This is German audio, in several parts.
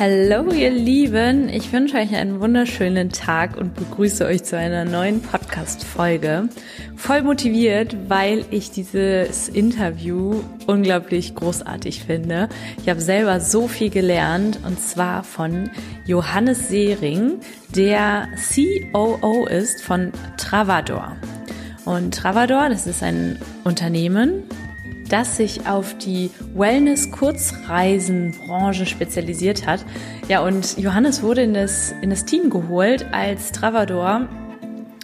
Hallo ihr Lieben, ich wünsche euch einen wunderschönen Tag und begrüße euch zu einer neuen Podcast-Folge. Voll motiviert, weil ich dieses Interview unglaublich großartig finde. Ich habe selber so viel gelernt und zwar von Johannes Sehring, der COO ist von Travador. Und Travador, das ist ein Unternehmen, das sich auf die Wellness-Kurzreisenbranche spezialisiert hat. Ja, und Johannes wurde in das, in das Team geholt, als Travador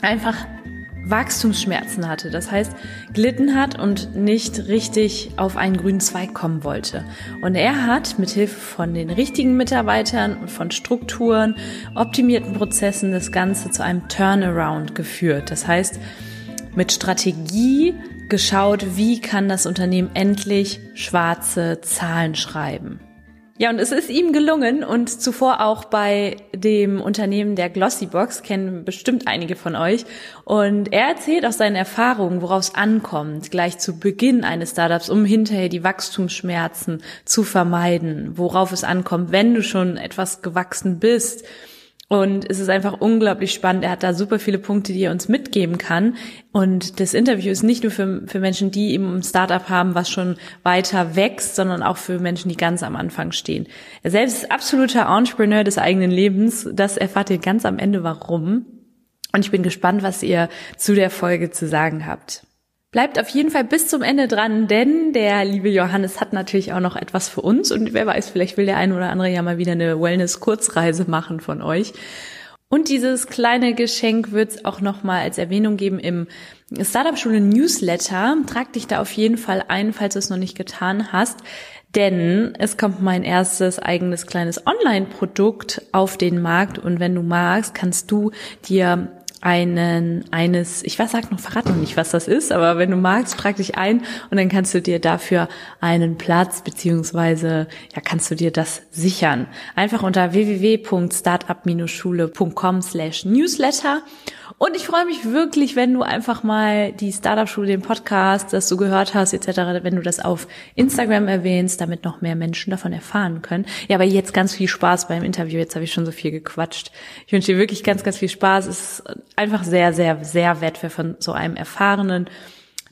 einfach Wachstumsschmerzen hatte. Das heißt, glitten hat und nicht richtig auf einen grünen Zweig kommen wollte. Und er hat mit Hilfe von den richtigen Mitarbeitern und von Strukturen, optimierten Prozessen das Ganze zu einem Turnaround geführt. Das heißt, mit Strategie geschaut, wie kann das Unternehmen endlich schwarze Zahlen schreiben. Ja, und es ist ihm gelungen und zuvor auch bei dem Unternehmen der Glossybox, kennen bestimmt einige von euch. Und er erzählt aus seinen Erfahrungen, worauf es ankommt, gleich zu Beginn eines Startups, um hinterher die Wachstumsschmerzen zu vermeiden, worauf es ankommt, wenn du schon etwas gewachsen bist und es ist einfach unglaublich spannend. Er hat da super viele Punkte, die er uns mitgeben kann. Und das Interview ist nicht nur für, für Menschen, die eben ein Startup haben, was schon weiter wächst, sondern auch für Menschen, die ganz am Anfang stehen. Er selbst ist absoluter Entrepreneur des eigenen Lebens. Das erfahrt ihr ganz am Ende warum. Und ich bin gespannt, was ihr zu der Folge zu sagen habt. Bleibt auf jeden Fall bis zum Ende dran, denn der liebe Johannes hat natürlich auch noch etwas für uns und wer weiß, vielleicht will der eine oder andere ja mal wieder eine Wellness-Kurzreise machen von euch. Und dieses kleine Geschenk wird es auch nochmal als Erwähnung geben im Startup-Schule Newsletter. Trag dich da auf jeden Fall ein, falls du es noch nicht getan hast. Denn es kommt mein erstes eigenes kleines Online-Produkt auf den Markt und wenn du magst, kannst du dir einen eines, ich weiß, sag noch, verrat noch nicht, was das ist, aber wenn du magst, trag dich ein und dann kannst du dir dafür einen Platz beziehungsweise ja kannst du dir das sichern. Einfach unter www.startup-schule.com slash newsletter und ich freue mich wirklich, wenn du einfach mal die Startup-Schule, den Podcast, das du gehört hast, etc., wenn du das auf Instagram erwähnst, damit noch mehr Menschen davon erfahren können. Ja, aber jetzt ganz viel Spaß beim Interview. Jetzt habe ich schon so viel gequatscht. Ich wünsche dir wirklich ganz, ganz viel Spaß. Es ist einfach sehr, sehr, sehr wertvoll von so einem erfahrenen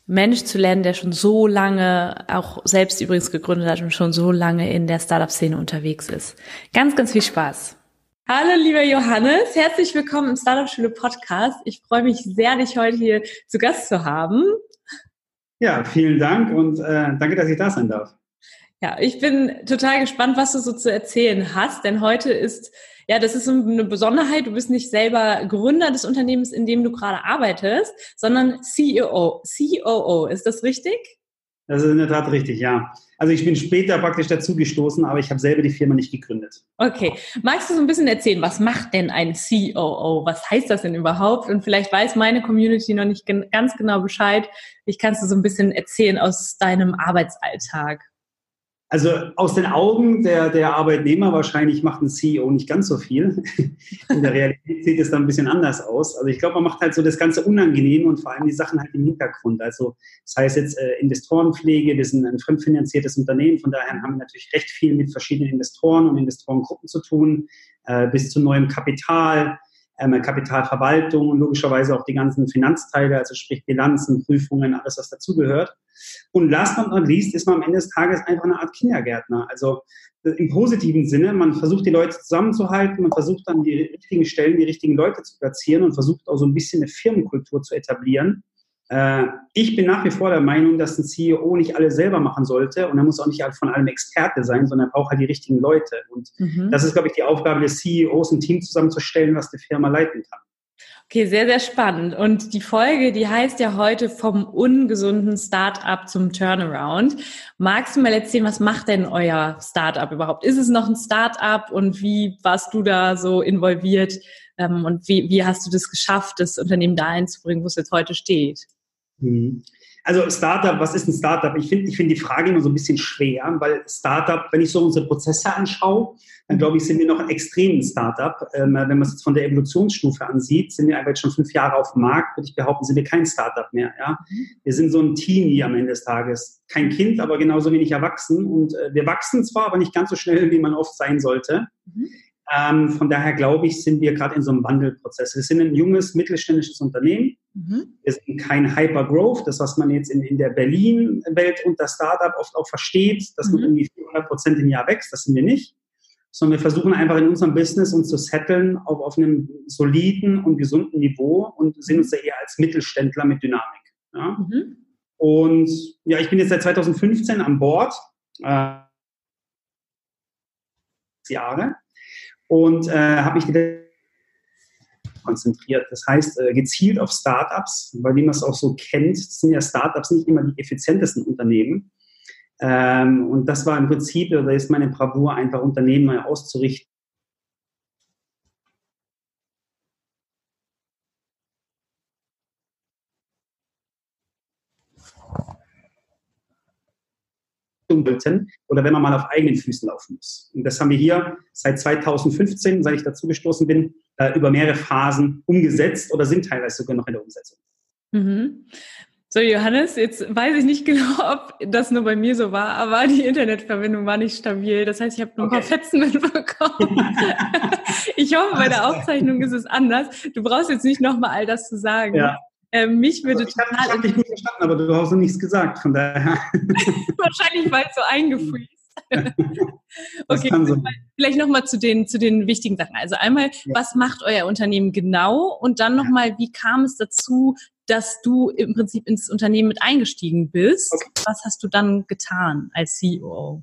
Mensch zu lernen, der schon so lange, auch selbst übrigens gegründet hat und schon so lange in der Startup-Szene unterwegs ist. Ganz, ganz viel Spaß. Hallo, lieber Johannes, herzlich willkommen im Startup Schule Podcast. Ich freue mich sehr, dich heute hier zu Gast zu haben. Ja, vielen Dank und äh, danke, dass ich da sein darf. Ja, ich bin total gespannt, was du so zu erzählen hast, denn heute ist, ja, das ist so eine Besonderheit. Du bist nicht selber Gründer des Unternehmens, in dem du gerade arbeitest, sondern CEO, COO. Ist das richtig? Das ist in der Tat richtig, ja. Also ich bin später praktisch dazugestoßen, aber ich habe selber die Firma nicht gegründet. Okay. Magst du so ein bisschen erzählen, was macht denn ein COO? Was heißt das denn überhaupt? Und vielleicht weiß meine Community noch nicht ganz genau Bescheid. Ich kannst du so ein bisschen erzählen aus deinem Arbeitsalltag. Also aus den Augen der, der Arbeitnehmer wahrscheinlich macht ein CEO nicht ganz so viel. In der Realität sieht es dann ein bisschen anders aus. Also ich glaube, man macht halt so das ganze unangenehm und vor allem die Sachen halt im Hintergrund. Also das heißt jetzt äh, Investorenpflege, wir sind ein fremdfinanziertes Unternehmen, von daher haben wir natürlich recht viel mit verschiedenen Investoren und Investorengruppen zu tun, äh, bis zu neuem Kapital, ähm, Kapitalverwaltung und logischerweise auch die ganzen Finanzteile, also sprich Bilanzen, Prüfungen, alles, was dazugehört. Und last but not least ist man am Ende des Tages einfach eine Art Kindergärtner. Also äh, im positiven Sinne, man versucht die Leute zusammenzuhalten, man versucht dann die richtigen Stellen, die richtigen Leute zu platzieren und versucht auch so ein bisschen eine Firmenkultur zu etablieren, ich bin nach wie vor der Meinung, dass ein CEO nicht alles selber machen sollte und er muss auch nicht halt von allem Experte sein, sondern er braucht halt die richtigen Leute. Und mhm. das ist, glaube ich, die Aufgabe des CEOs, ein Team zusammenzustellen, was die Firma leiten kann. Okay, sehr, sehr spannend. Und die Folge, die heißt ja heute vom ungesunden Startup zum Turnaround. Magst du mal erzählen, was macht denn euer Startup überhaupt? Ist es noch ein Startup und wie warst du da so involviert? Ähm, und wie, wie hast du das geschafft, das Unternehmen dahin zu bringen, wo es jetzt heute steht? Mhm. Also Startup, was ist ein Startup? Ich finde ich finde die Frage immer so ein bisschen schwer, weil Startup, wenn ich so unsere Prozesse anschaue, dann glaube ich, sind wir noch ein extremen Startup. Ähm, wenn man es jetzt von der Evolutionsstufe ansieht, sind wir einfach schon fünf Jahre auf dem Markt, würde ich behaupten, sind wir kein Startup mehr. Ja? Wir sind so ein Team hier am Ende des Tages. Kein Kind, aber genauso wenig erwachsen. Und äh, wir wachsen zwar, aber nicht ganz so schnell, wie man oft sein sollte. Mhm. Ähm, von daher glaube ich, sind wir gerade in so einem Wandelprozess. Wir sind ein junges, mittelständisches Unternehmen. Mhm. Wir sind kein Hyper-Growth, das, was man jetzt in, in der Berlin-Welt unter Startup oft auch versteht, dass mhm. man irgendwie 400 Prozent im Jahr wächst. Das sind wir nicht. Sondern wir versuchen einfach in unserem Business uns zu setteln auf, auf einem soliden und gesunden Niveau und sehen uns da eher als Mittelständler mit Dynamik. Ja? Mhm. Und ja, ich bin jetzt seit 2015 an Bord. Äh, Jahre und äh, habe mich konzentriert. Das heißt, äh, gezielt auf Startups, weil wie man es auch so kennt, sind ja Startups nicht immer die effizientesten Unternehmen. Ähm, und das war im Prinzip, da ist meine Bravour, einfach Unternehmen neu auszurichten wollten oder wenn man mal auf eigenen Füßen laufen muss. Und das haben wir hier seit 2015, seit ich dazu gestoßen bin, äh, über mehrere Phasen umgesetzt oder sind teilweise sogar noch in der Umsetzung. Mhm. So, Johannes, jetzt weiß ich nicht genau, ob das nur bei mir so war, aber die Internetverbindung war nicht stabil. Das heißt, ich habe nur okay. ein paar Fetzen mitbekommen. ich hoffe, bei der Aufzeichnung ist es anders. Du brauchst jetzt nicht nochmal all das zu sagen. Ja. Ähm, mich würde also ich total. Ich habe dich gut verstanden, aber du hast noch nichts gesagt, von daher. Wahrscheinlich war es so eingefriest. okay, so. vielleicht nochmal zu den, zu den wichtigen Sachen. Also einmal, ja. was macht euer Unternehmen genau? Und dann nochmal, wie kam es dazu, dass du im Prinzip ins Unternehmen mit eingestiegen bist? Okay. Was hast du dann getan als CEO?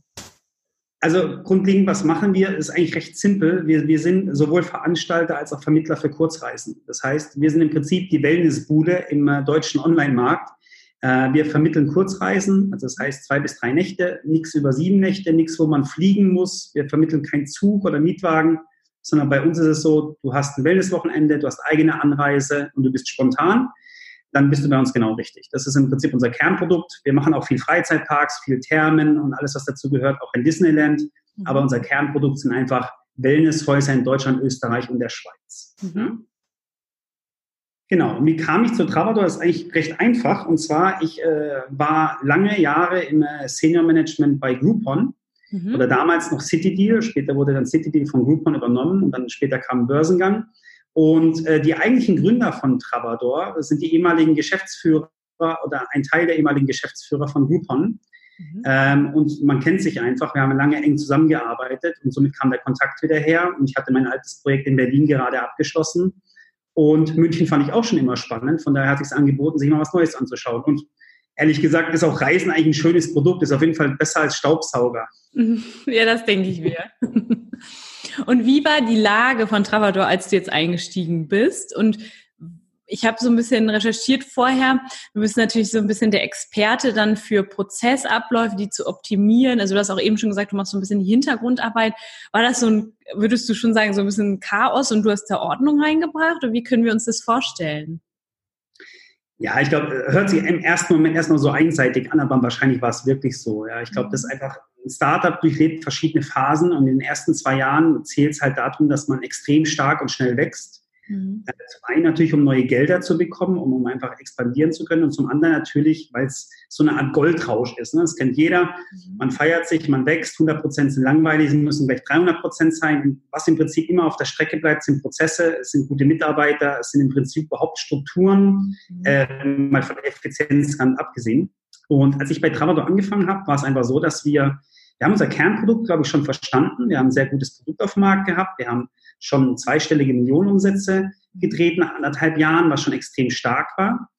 Also grundlegend, was machen wir, ist eigentlich recht simpel. Wir, wir sind sowohl Veranstalter als auch Vermittler für Kurzreisen. Das heißt, wir sind im Prinzip die Wellnessbude im äh, deutschen Online-Markt. Äh, wir vermitteln Kurzreisen, also das heißt zwei bis drei Nächte, nichts über sieben Nächte, nichts, wo man fliegen muss. Wir vermitteln keinen Zug oder Mietwagen, sondern bei uns ist es so, du hast ein Wellnesswochenende, du hast eigene Anreise und du bist spontan dann bist du bei uns genau richtig. Das ist im Prinzip unser Kernprodukt. Wir machen auch viel Freizeitparks, viel Thermen und alles, was dazu gehört, auch in Disneyland. Mhm. Aber unser Kernprodukt sind einfach Wellnesshäuser in Deutschland, Österreich und der Schweiz. Mhm. Genau. Und wie kam ich zu Travador? Das ist eigentlich recht einfach. Und zwar, ich äh, war lange Jahre im äh, Senior Management bei Groupon. Mhm. Oder damals noch City Deal. Später wurde dann City Deal von Groupon übernommen und dann später kam Börsengang. Und äh, die eigentlichen Gründer von Travador sind die ehemaligen Geschäftsführer oder ein Teil der ehemaligen Geschäftsführer von Groupon. Mhm. Ähm, und man kennt sich einfach. Wir haben lange eng zusammengearbeitet und somit kam der Kontakt wieder her. Und ich hatte mein altes Projekt in Berlin gerade abgeschlossen. Und München fand ich auch schon immer spannend. Von daher hat es angeboten, sich mal was Neues anzuschauen. Und ehrlich gesagt ist auch Reisen eigentlich ein schönes Produkt. Ist auf jeden Fall besser als Staubsauger. Ja, das denke ich mir. Und wie war die Lage von Travador, als du jetzt eingestiegen bist? Und ich habe so ein bisschen recherchiert vorher. Du bist natürlich so ein bisschen der Experte dann für Prozessabläufe, die zu optimieren. Also du hast auch eben schon gesagt, du machst so ein bisschen die Hintergrundarbeit. War das so ein, würdest du schon sagen, so ein bisschen Chaos und du hast da Ordnung reingebracht? Oder wie können wir uns das vorstellen? Ja, ich glaube, hört sich im ersten Moment erstmal so einseitig an, aber wahrscheinlich war es wirklich so. Ja, ich glaube, das ist einfach ein Startup durchlebt verschiedene Phasen und in den ersten zwei Jahren zählt es halt darum, dass man extrem stark und schnell wächst. Mhm. Äh, zum einen natürlich, um neue Gelder zu bekommen, um, um einfach expandieren zu können und zum anderen natürlich, weil es so eine Art Goldrausch ist. Ne? Das kennt jeder. Mhm. Man feiert sich, man wächst, 100 Prozent sind langweilig, sie müssen gleich 300 Prozent sein. Und was im Prinzip immer auf der Strecke bleibt, sind Prozesse, es sind gute Mitarbeiter, es sind im Prinzip überhaupt Strukturen, mhm. äh, mal von der Effizienz abgesehen. Und als ich bei Travador angefangen habe, war es einfach so, dass wir wir haben unser Kernprodukt, glaube ich, schon verstanden. Wir haben ein sehr gutes Produkt auf dem Markt gehabt. Wir haben schon zweistellige Millionenumsätze gedreht nach anderthalb Jahren, was schon extrem stark war.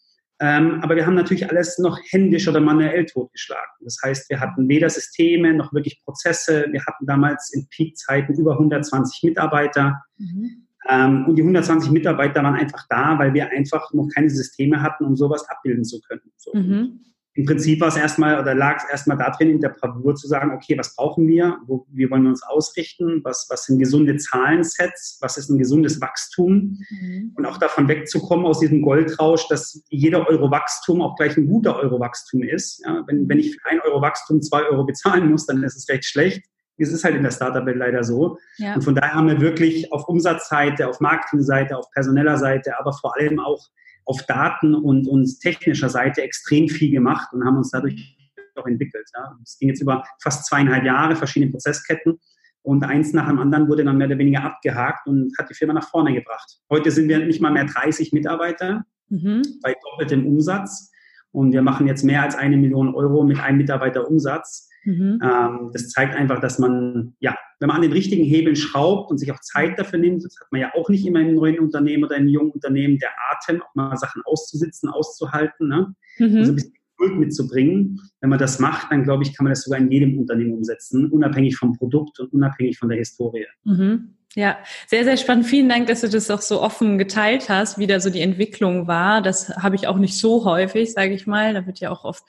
Ähm, aber wir haben natürlich alles noch händisch oder manuell totgeschlagen. Das heißt, wir hatten weder Systeme noch wirklich Prozesse. Wir hatten damals in Peakzeiten über 120 Mitarbeiter. Mhm. Ähm, und die 120 Mitarbeiter waren einfach da, weil wir einfach noch keine Systeme hatten, um sowas abbilden zu können. So. Mhm. Im Prinzip war es erstmal oder lag es erstmal darin, in der Bravour zu sagen, okay, was brauchen wir? Wo, wie wollen wir uns ausrichten? Was, was sind gesunde Zahlensets? Was ist ein gesundes Wachstum? Mhm. Und auch davon wegzukommen aus diesem Goldrausch, dass jeder Euro Wachstum auch gleich ein guter Euro Wachstum ist. Ja, wenn, wenn ich für ein Euro Wachstum zwei Euro bezahlen muss, dann ist es recht schlecht. Es ist halt in der Startup-Welt leider so. Ja. Und von daher haben wir wirklich auf Umsatzseite, auf Marketingseite, auf personeller Seite, aber vor allem auch auf Daten und, und technischer Seite extrem viel gemacht und haben uns dadurch auch entwickelt. Ja. Es ging jetzt über fast zweieinhalb Jahre, verschiedene Prozessketten und eins nach dem anderen wurde dann mehr oder weniger abgehakt und hat die Firma nach vorne gebracht. Heute sind wir nicht mal mehr 30 Mitarbeiter mhm. bei doppeltem Umsatz und wir machen jetzt mehr als eine Million Euro mit einem Mitarbeiter Umsatz. Mhm. Ähm, das zeigt einfach, dass man, ja, wenn man an den richtigen Hebeln schraubt und sich auch Zeit dafür nimmt, das hat man ja auch nicht immer im neuen Unternehmen oder im jungen Unternehmen, der Atem, auch mal Sachen auszusitzen, auszuhalten, ne? Mhm. Also ein bisschen Geduld mitzubringen. Wenn man das macht, dann glaube ich, kann man das sogar in jedem Unternehmen umsetzen, unabhängig vom Produkt und unabhängig von der Historie. Mhm. Ja, sehr, sehr spannend. Vielen Dank, dass du das auch so offen geteilt hast, wie da so die Entwicklung war. Das habe ich auch nicht so häufig, sage ich mal. Da wird ja auch oft,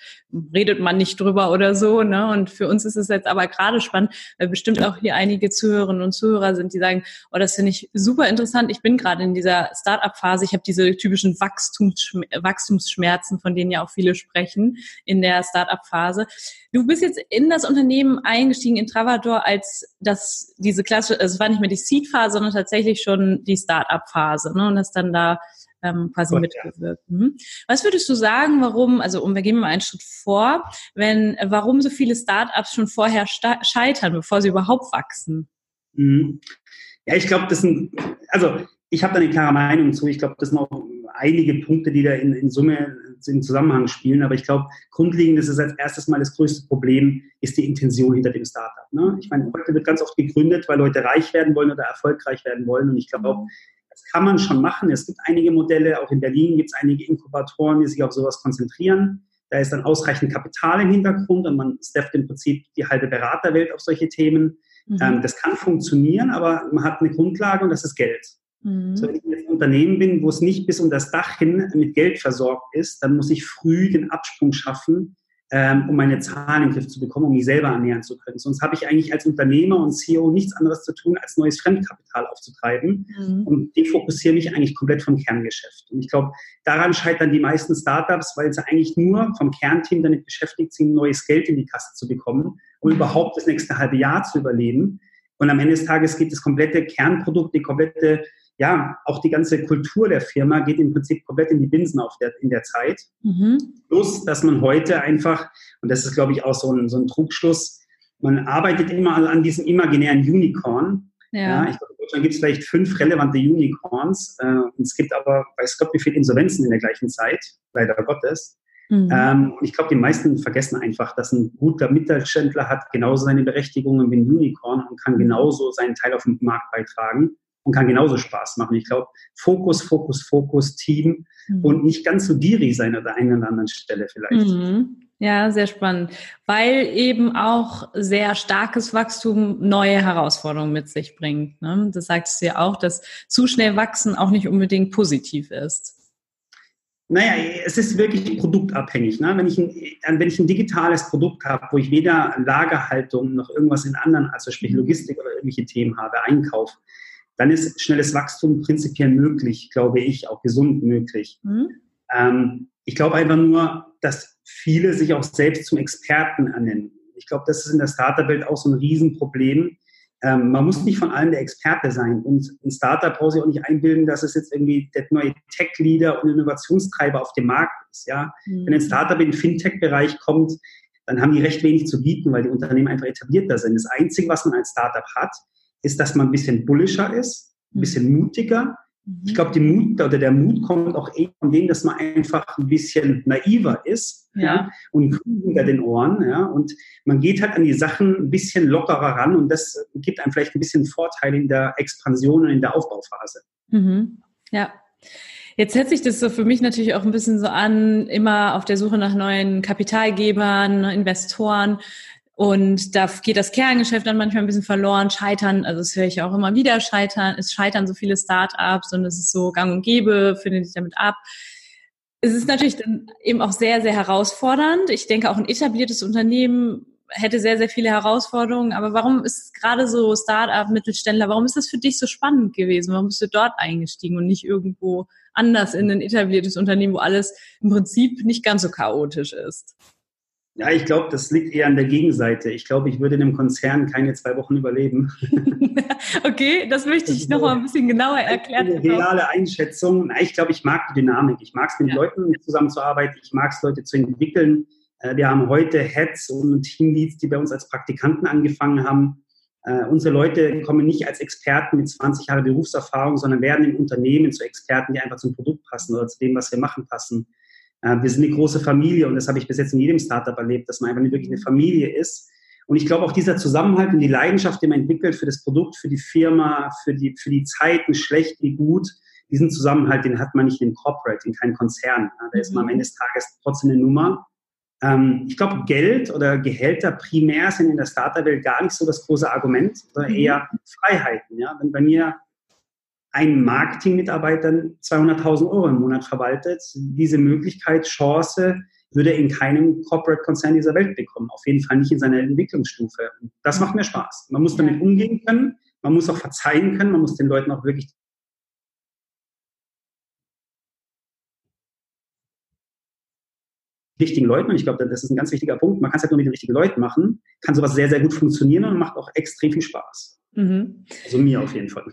redet man nicht drüber oder so. Ne? Und für uns ist es jetzt aber gerade spannend, weil bestimmt auch hier einige Zuhörerinnen und Zuhörer sind, die sagen, oh, das finde ich super interessant. Ich bin gerade in dieser Start-up-Phase. Ich habe diese typischen Wachstumsschmerzen, Wachstumsschmerzen, von denen ja auch viele sprechen in der Start-up-Phase. Du bist jetzt in das Unternehmen eingestiegen in Travador, als das diese klassische, also es war nicht mehr die Seed-Phase, sondern tatsächlich schon die Start-up-Phase, ne? Und hast dann da ähm, quasi Gott, mitgewirkt. Ja. Mhm. Was würdest du sagen, warum, also um, wir gehen mal einen Schritt vor, wenn, warum so viele Start-ups schon vorher scheitern, bevor sie überhaupt wachsen? Mhm. Ja, ich glaube, das sind, also ich habe da eine klare Meinung zu. Ich glaube, das sind auch einige Punkte, die da in, in Summe im Zusammenhang spielen. Aber ich glaube, grundlegend ist es als erstes mal das größte Problem, ist die Intention hinter dem Startup. Ne? Ich meine, heute wird ganz oft gegründet, weil Leute reich werden wollen oder erfolgreich werden wollen. Und ich glaube, das kann man schon machen. Es gibt einige Modelle, auch in Berlin gibt es einige Inkubatoren, die sich auf sowas konzentrieren. Da ist dann ausreichend Kapital im Hintergrund und man steppt im Prinzip die halbe Beraterwelt auf solche Themen. Mhm. Ähm, das kann funktionieren, aber man hat eine Grundlage und das ist Geld. Mhm. So, wenn ich jetzt ein Unternehmen bin, wo es nicht bis um das Dach hin mit Geld versorgt ist, dann muss ich früh den Absprung schaffen, ähm, um meine Zahlen in den Griff zu bekommen, um mich selber ernähren zu können. Sonst habe ich eigentlich als Unternehmer und CEO nichts anderes zu tun, als neues Fremdkapital aufzutreiben mhm. und defokussiere mich eigentlich komplett vom Kerngeschäft. Und ich glaube, daran scheitern die meisten Startups, weil sie eigentlich nur vom Kernteam damit beschäftigt sind, neues Geld in die Kasse zu bekommen, um mhm. überhaupt das nächste halbe Jahr zu überleben. Und am Ende des Tages geht das komplette Kernprodukt, die komplette ja, auch die ganze Kultur der Firma geht im Prinzip komplett in die Binsen auf der, in der Zeit. Mhm. Plus, dass man heute einfach, und das ist, glaube ich, auch so ein, so ein Trugschluss, man arbeitet immer an diesem imaginären Unicorn. Ja. ja ich glaube, in Deutschland gibt es vielleicht fünf relevante Unicorns. Äh, es gibt aber, weiß Gott, wie viele Insolvenzen in der gleichen Zeit, leider Gottes. Mhm. Ähm, und ich glaube, die meisten vergessen einfach, dass ein guter Mittelständler hat genauso seine Berechtigungen wie ein Unicorn und kann genauso seinen Teil auf den Markt beitragen und kann genauso Spaß machen. Ich glaube, Fokus, Fokus, Fokus, Team mhm. und nicht ganz so gierig sein an der einen oder anderen Stelle vielleicht. Mhm. Ja, sehr spannend, weil eben auch sehr starkes Wachstum neue Herausforderungen mit sich bringt. Ne? Das sagst du ja auch, dass zu schnell wachsen auch nicht unbedingt positiv ist. Naja, es ist wirklich produktabhängig. Ne? Wenn, ich ein, wenn ich ein digitales Produkt habe, wo ich weder Lagerhaltung noch irgendwas in anderen, also sprich mhm. Logistik oder irgendwelche Themen habe, Einkauf, dann ist schnelles Wachstum prinzipiell möglich, glaube ich, auch gesund möglich. Mhm. Ähm, ich glaube einfach nur, dass viele sich auch selbst zum Experten ernennen. Ich glaube, das ist in der Startup-Welt auch so ein Riesenproblem. Ähm, man muss nicht von allem der Experte sein. Und ein Startup braucht sich auch nicht einbilden, dass es jetzt irgendwie der neue Tech-Leader und Innovationstreiber auf dem Markt ist. Ja? Mhm. Wenn ein Startup in den Fintech-Bereich kommt, dann haben die recht wenig zu bieten, weil die Unternehmen einfach etablierter sind. Das Einzige, was man als Startup hat, ist, dass man ein bisschen bullischer ist, ein bisschen mutiger. Ich mhm. glaube, die Mut oder der Mut kommt auch eher von dem, dass man einfach ein bisschen naiver ist ja. ja und hinter den Ohren. Ja, und man geht halt an die Sachen ein bisschen lockerer ran und das gibt einem vielleicht ein bisschen Vorteile in der Expansion und in der Aufbauphase. Mhm. Ja. Jetzt hört sich das so für mich natürlich auch ein bisschen so an, immer auf der Suche nach neuen Kapitalgebern, Investoren. Und da geht das Kerngeschäft dann manchmal ein bisschen verloren, scheitern, also das höre ich auch immer wieder, scheitern, es scheitern so viele Startups und es ist so gang und gäbe, findet sich damit ab. es ist natürlich dann eben auch sehr, sehr herausfordernd. Ich denke, auch ein etabliertes Unternehmen hätte sehr, sehr viele Herausforderungen. Aber warum ist gerade so Startup, Mittelständler, warum ist das für dich so spannend gewesen? Warum bist du dort eingestiegen und nicht irgendwo anders in ein etabliertes Unternehmen, wo alles im Prinzip nicht ganz so chaotisch ist? Ja, ich glaube, das liegt eher an der Gegenseite. Ich glaube, ich würde in einem Konzern keine zwei Wochen überleben. okay, das möchte ich noch mal ein bisschen genauer erklären. Eine reale Einschätzung. Ich glaube, ich mag die Dynamik. Ich mag es, mit ja. Leuten zusammenzuarbeiten. Ich mag es, Leute zu entwickeln. Äh, wir haben heute Heads und Teamleads, die bei uns als Praktikanten angefangen haben. Uh, unsere Leute kommen nicht als Experten mit 20 Jahren Berufserfahrung, sondern werden im Unternehmen zu Experten, die einfach zum Produkt passen oder zu dem, was wir machen, passen. Äh, wir sind eine große Familie und das habe ich bis jetzt in jedem Startup erlebt, dass man einfach wirklich eine Familie ist. Und ich glaube auch dieser Zusammenhalt und die Leidenschaft, die man entwickelt für das Produkt, für die Firma, für die, für die Zeiten, schlecht wie gut, diesen Zusammenhalt, den hat man nicht im Corporate, in keinem Konzern. Da ist man am Ende des Tages trotzdem eine Nummer. Ähm, ich glaube, Geld oder Gehälter primär sind in der Startup-Welt gar nicht so das große Argument, sondern mhm. eher Freiheiten. Ja? Wenn bei mir ein Marketingmitarbeiter 200.000 Euro im Monat verwaltet. Diese Möglichkeit, Chance würde er in keinem Corporate-Konzern dieser Welt bekommen. Auf jeden Fall nicht in seiner Entwicklungsstufe. Das macht mir Spaß. Man muss damit umgehen können. Man muss auch verzeihen können. Man muss den Leuten auch wirklich richtigen Leuten, und ich glaube, das ist ein ganz wichtiger Punkt, man kann es halt nur mit den richtigen Leuten machen, kann sowas sehr, sehr gut funktionieren und macht auch extrem viel Spaß. Mhm. Also mir auf jeden Fall.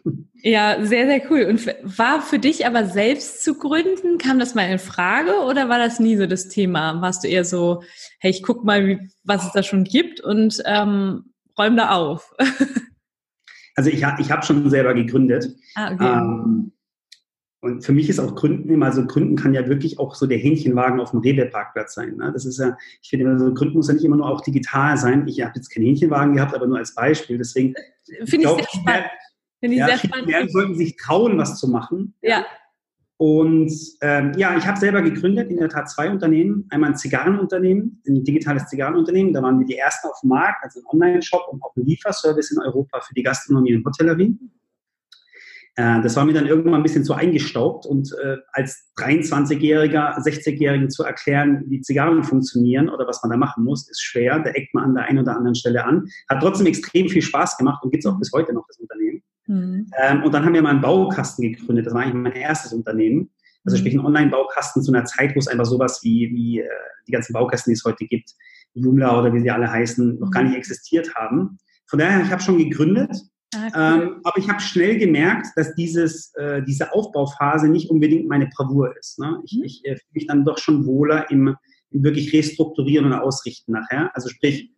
Ja, sehr, sehr cool. Und war für dich aber selbst zu gründen, kam das mal in Frage oder war das nie so das Thema? Warst du eher so, hey, ich guck mal, wie, was es da schon gibt und ähm, räum da auf? also ich, ich habe schon selber gegründet. Ah, okay. Ähm, und für mich ist auch Gründen immer so, Gründen kann ja wirklich auch so der Hähnchenwagen auf dem Rewe-Parkplatz sein. Ne? Das ist ja, ich finde immer so, Gründen muss ja nicht immer nur auch digital sein. Ich habe jetzt keinen Hähnchenwagen gehabt, aber nur als Beispiel. Deswegen finde ich, sehr spannend. Finde ich ja, sehr spannend. Mehr sollten sich trauen, was zu machen. Ja. Und ähm, ja, ich habe selber gegründet, in der Tat zwei Unternehmen. Einmal ein Zigarrenunternehmen, ein digitales Zigarrenunternehmen. Da waren wir die ersten auf dem Markt, also ein Online-Shop und auch ein Lieferservice in Europa für die Gastronomie und Hotellerie. Äh, das war mir dann irgendwann ein bisschen zu eingestaubt und äh, als 23-Jähriger, 60-Jährigen zu erklären, wie Zigarren funktionieren oder was man da machen muss, ist schwer. Da eckt man an der einen oder anderen Stelle an. Hat trotzdem extrem viel Spaß gemacht und gibt es auch bis heute noch, das Unternehmen. Mhm. Ähm, und dann haben wir mal einen Baukasten gegründet. Das war eigentlich mein erstes Unternehmen. Also mhm. sprich ein Online-Baukasten zu einer Zeit, wo es einfach sowas wie, wie äh, die ganzen Baukästen, die es heute gibt, Joomla oder wie sie alle heißen, noch gar nicht existiert haben. Von daher, ich habe schon gegründet Ah, ähm, aber ich habe schnell gemerkt, dass dieses, äh, diese Aufbauphase nicht unbedingt meine Bravour ist. Ne? Ich, mhm. ich äh, fühle mich dann doch schon wohler im, im, wirklich Restrukturieren und Ausrichten nachher. Also sprich,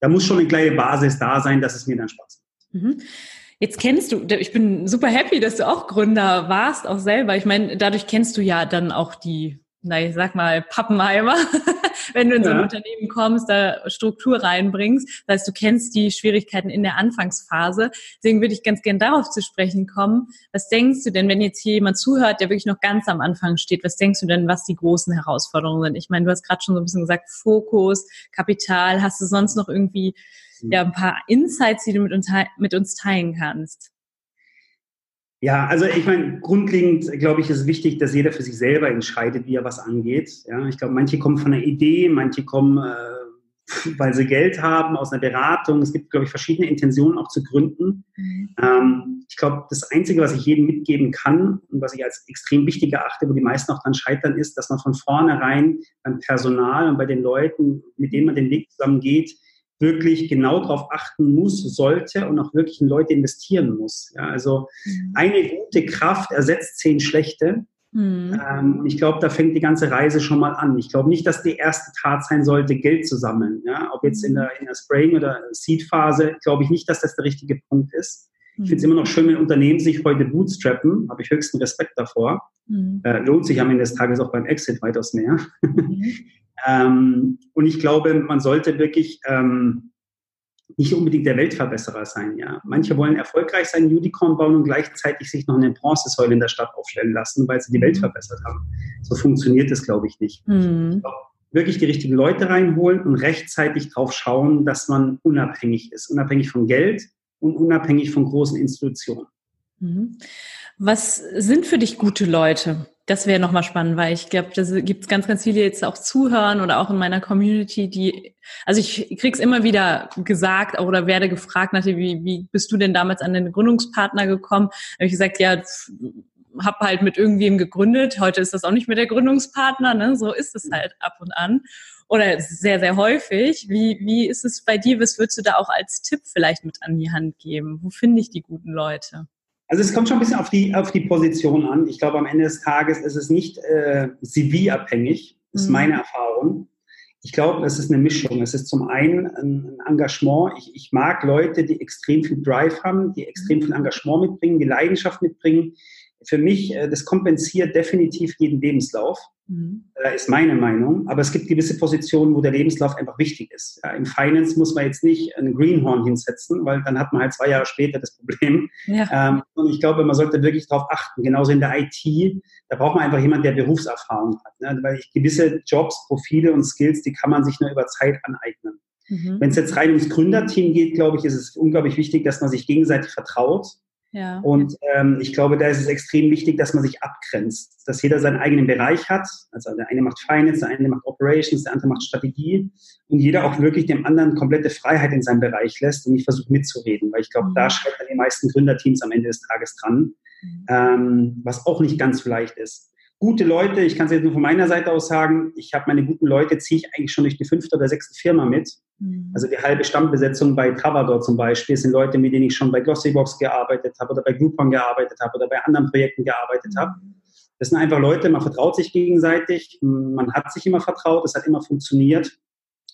da muss schon eine kleine Basis da sein, dass es mir dann Spaß macht. Mhm. Jetzt kennst du, ich bin super happy, dass du auch Gründer warst, auch selber. Ich meine, dadurch kennst du ja dann auch die na, ich sag mal, Pappenheimer, wenn du in so ein Unternehmen kommst, da Struktur reinbringst. Das heißt, du kennst die Schwierigkeiten in der Anfangsphase. Deswegen würde ich ganz gern darauf zu sprechen kommen. Was denkst du denn, wenn jetzt hier jemand zuhört, der wirklich noch ganz am Anfang steht, was denkst du denn, was die großen Herausforderungen sind? Ich meine, du hast gerade schon so ein bisschen gesagt, Fokus, Kapital. Hast du sonst noch irgendwie hm. ja, ein paar Insights, die du mit uns, mit uns teilen kannst? Ja, also ich meine, grundlegend glaube ich, ist es wichtig, dass jeder für sich selber entscheidet, wie er was angeht. Ja, ich glaube, manche kommen von einer Idee, manche kommen, äh, weil sie Geld haben, aus einer Beratung. Es gibt, glaube ich, verschiedene Intentionen auch zu gründen. Mhm. Ähm, ich glaube, das Einzige, was ich jedem mitgeben kann und was ich als extrem wichtig erachte, wo die meisten auch dann scheitern, ist, dass man von vornherein beim Personal und bei den Leuten, mit denen man den Weg zusammen geht, wirklich genau darauf achten muss, sollte und auch wirklich in Leute investieren muss. Ja, also mhm. eine gute Kraft ersetzt zehn schlechte. Mhm. Ähm, ich glaube, da fängt die ganze Reise schon mal an. Ich glaube nicht, dass die erste Tat sein sollte, Geld zu sammeln. Ja, ob jetzt in der, in der Spraying- oder Seed-Phase, glaube ich nicht, dass das der richtige Punkt ist. Ich finde es mhm. immer noch schön, wenn Unternehmen sich heute bootstrappen, habe ich höchsten Respekt davor. Mhm. Äh, lohnt sich am Ende des Tages auch beim Exit weitaus mehr. Mhm. Ähm, und ich glaube, man sollte wirklich ähm, nicht unbedingt der Weltverbesserer sein. Ja. Manche wollen erfolgreich sein, Unicorn bauen und gleichzeitig sich noch eine Bronzesäule in der Stadt aufstellen lassen, weil sie die Welt mhm. verbessert haben. So funktioniert das, glaube ich, nicht. Mhm. Ich glaub, wirklich die richtigen Leute reinholen und rechtzeitig drauf schauen, dass man unabhängig ist, unabhängig von Geld und unabhängig von großen Institutionen. Mhm. Was sind für dich gute Leute? Das wäre nochmal spannend, weil ich glaube, da gibt es ganz, ganz viele jetzt auch zuhören oder auch in meiner Community, die, also ich krieg's immer wieder gesagt oder werde gefragt, nach wie, wie bist du denn damals an den Gründungspartner gekommen? Habe ich gesagt, ja, hab halt mit irgendwem gegründet. Heute ist das auch nicht mehr der Gründungspartner, ne? So ist es halt ab und an. Oder sehr, sehr häufig. Wie, wie ist es bei dir? Was würdest du da auch als Tipp vielleicht mit an die Hand geben? Wo finde ich die guten Leute? Also es kommt schon ein bisschen auf die, auf die Position an. Ich glaube, am Ende des Tages ist es nicht äh, CV-abhängig, ist mhm. meine Erfahrung. Ich glaube, es ist eine Mischung. Es ist zum einen ein, Engagement. Ich, ich, mag Leute, die extrem viel Drive haben, die extrem viel Engagement mitbringen, die Leidenschaft mitbringen. Für mich, äh, das kompensiert definitiv jeden Lebenslauf. Mhm. Äh, ist meine Meinung. Aber es gibt gewisse Positionen, wo der Lebenslauf einfach wichtig ist. Ja, Im Finance muss man jetzt nicht ein Greenhorn hinsetzen, weil dann hat man halt zwei Jahre später das Problem. Ja. Ähm, und ich glaube, man sollte wirklich darauf achten. Genauso in der IT, da braucht man einfach jemanden, der Berufserfahrung hat. Ne? Weil ich, gewisse Jobs, Profile und Skills, die kann man sich nur über Zeit aneignen. Mhm. Wenn es jetzt rein ums Gründerteam geht, glaube ich, ist es unglaublich wichtig, dass man sich gegenseitig vertraut ja. Und ähm, ich glaube, da ist es extrem wichtig, dass man sich abgrenzt, dass jeder seinen eigenen Bereich hat. Also der eine macht Finance, der eine macht Operations, der andere macht Strategie und jeder auch wirklich dem anderen komplette Freiheit in seinem Bereich lässt und nicht versucht mitzureden, weil ich glaube, mhm. da scheitern die meisten Gründerteams am Ende des Tages dran, mhm. ähm, was auch nicht ganz so leicht ist gute Leute, ich kann es jetzt nur von meiner Seite aus sagen, ich habe meine guten Leute, ziehe ich eigentlich schon durch die fünfte oder sechste Firma mit. Mhm. Also die halbe Stammbesetzung bei Travador zum Beispiel sind Leute, mit denen ich schon bei Glossybox gearbeitet habe oder bei Groupon gearbeitet habe oder bei anderen Projekten gearbeitet mhm. habe. Das sind einfach Leute, man vertraut sich gegenseitig, man hat sich immer vertraut, es hat immer funktioniert.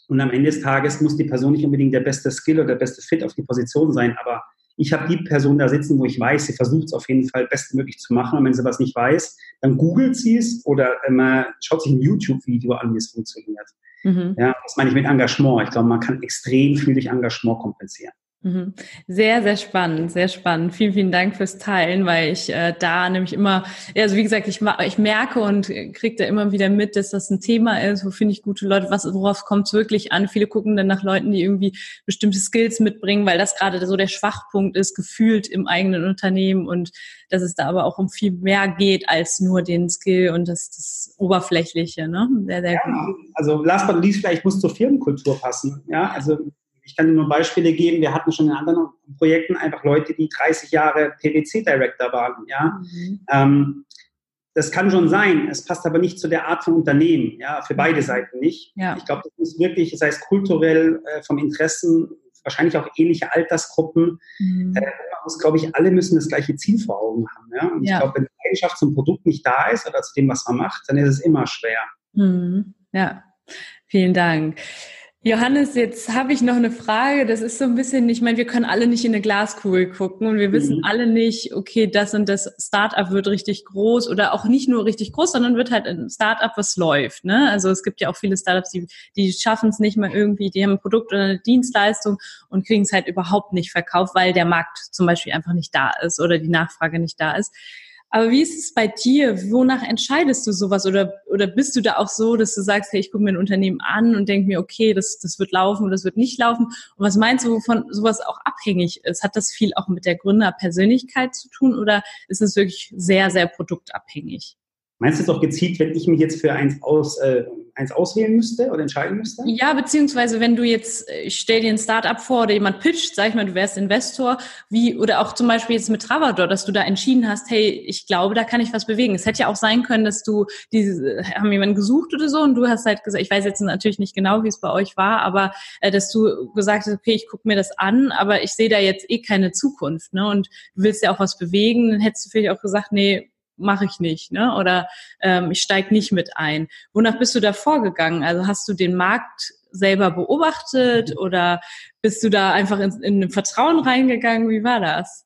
Und am Ende des Tages muss die Person nicht unbedingt der beste Skill oder der beste Fit auf die Position sein, aber ich habe die Person da sitzen, wo ich weiß, sie versucht es auf jeden Fall bestmöglich zu machen. Und wenn sie was nicht weiß, dann googelt sie es oder äh, schaut sich ein YouTube-Video an, wie es funktioniert. Mhm. Ja, das meine ich mit Engagement. Ich glaube, man kann extrem viel durch Engagement kompensieren. Mhm. Sehr, sehr spannend, sehr spannend. Vielen, vielen Dank fürs Teilen, weil ich äh, da nämlich immer, also wie gesagt, ich, ich merke und kriege da immer wieder mit, dass das ein Thema ist, wo finde ich gute Leute, was, worauf kommt es wirklich an? Viele gucken dann nach Leuten, die irgendwie bestimmte Skills mitbringen, weil das gerade so der Schwachpunkt ist, gefühlt im eigenen Unternehmen und dass es da aber auch um viel mehr geht als nur den Skill und das, das Oberflächliche, ne? Sehr, sehr ja, gut. Also last but not least, vielleicht muss zur Firmenkultur passen. Ja, also ich kann dir nur Beispiele geben. Wir hatten schon in anderen Projekten einfach Leute, die 30 Jahre PwC-Director waren. Ja? Mhm. Ähm, das kann schon sein. Es passt aber nicht zu der Art von Unternehmen. Ja, für beide Seiten nicht. Ja. Ich glaube, das muss wirklich, sei es kulturell, äh, vom Interessen, wahrscheinlich auch ähnliche Altersgruppen. Mhm. Äh, glaube ich, alle müssen das gleiche Ziel vor Augen haben. Ja? Und ja. ich glaube, wenn die Eigenschaft zum Produkt nicht da ist oder zu dem, was man macht, dann ist es immer schwer. Mhm. Ja, vielen Dank. Johannes, jetzt habe ich noch eine Frage. Das ist so ein bisschen, ich meine, wir können alle nicht in eine Glaskugel gucken und wir wissen mhm. alle nicht, okay, das und das Startup wird richtig groß oder auch nicht nur richtig groß, sondern wird halt ein Startup, was läuft. Ne? Also es gibt ja auch viele Startups, die, die schaffen es nicht mal irgendwie, die haben ein Produkt oder eine Dienstleistung und kriegen es halt überhaupt nicht verkauft, weil der Markt zum Beispiel einfach nicht da ist oder die Nachfrage nicht da ist. Aber wie ist es bei dir? Wonach entscheidest du sowas? Oder, oder bist du da auch so, dass du sagst, hey, ich gucke mir ein Unternehmen an und denke mir, okay, das, das wird laufen oder das wird nicht laufen? Und was meinst du, wovon sowas auch abhängig ist? Hat das viel auch mit der Gründerpersönlichkeit zu tun oder ist es wirklich sehr, sehr produktabhängig? Meinst du auch gezielt, wenn ich mich jetzt für eins aus, äh, eins auswählen müsste oder entscheiden müsste? Ja, beziehungsweise wenn du jetzt, äh, ich stell dir ein Startup vor oder jemand pitcht, sag ich mal, du wärst Investor, wie, oder auch zum Beispiel jetzt mit Travador, dass du da entschieden hast, hey, ich glaube, da kann ich was bewegen. Es hätte ja auch sein können, dass du, diese, haben jemanden gesucht oder so und du hast halt gesagt, ich weiß jetzt natürlich nicht genau, wie es bei euch war, aber äh, dass du gesagt hast, okay, ich gucke mir das an, aber ich sehe da jetzt eh keine Zukunft, ne? Und du willst ja auch was bewegen, dann hättest du vielleicht auch gesagt, nee, mache ich nicht, ne? Oder ähm, ich steige nicht mit ein. Wonach bist du da vorgegangen? Also hast du den Markt selber beobachtet mhm. oder bist du da einfach in, in ein Vertrauen reingegangen? Wie war das?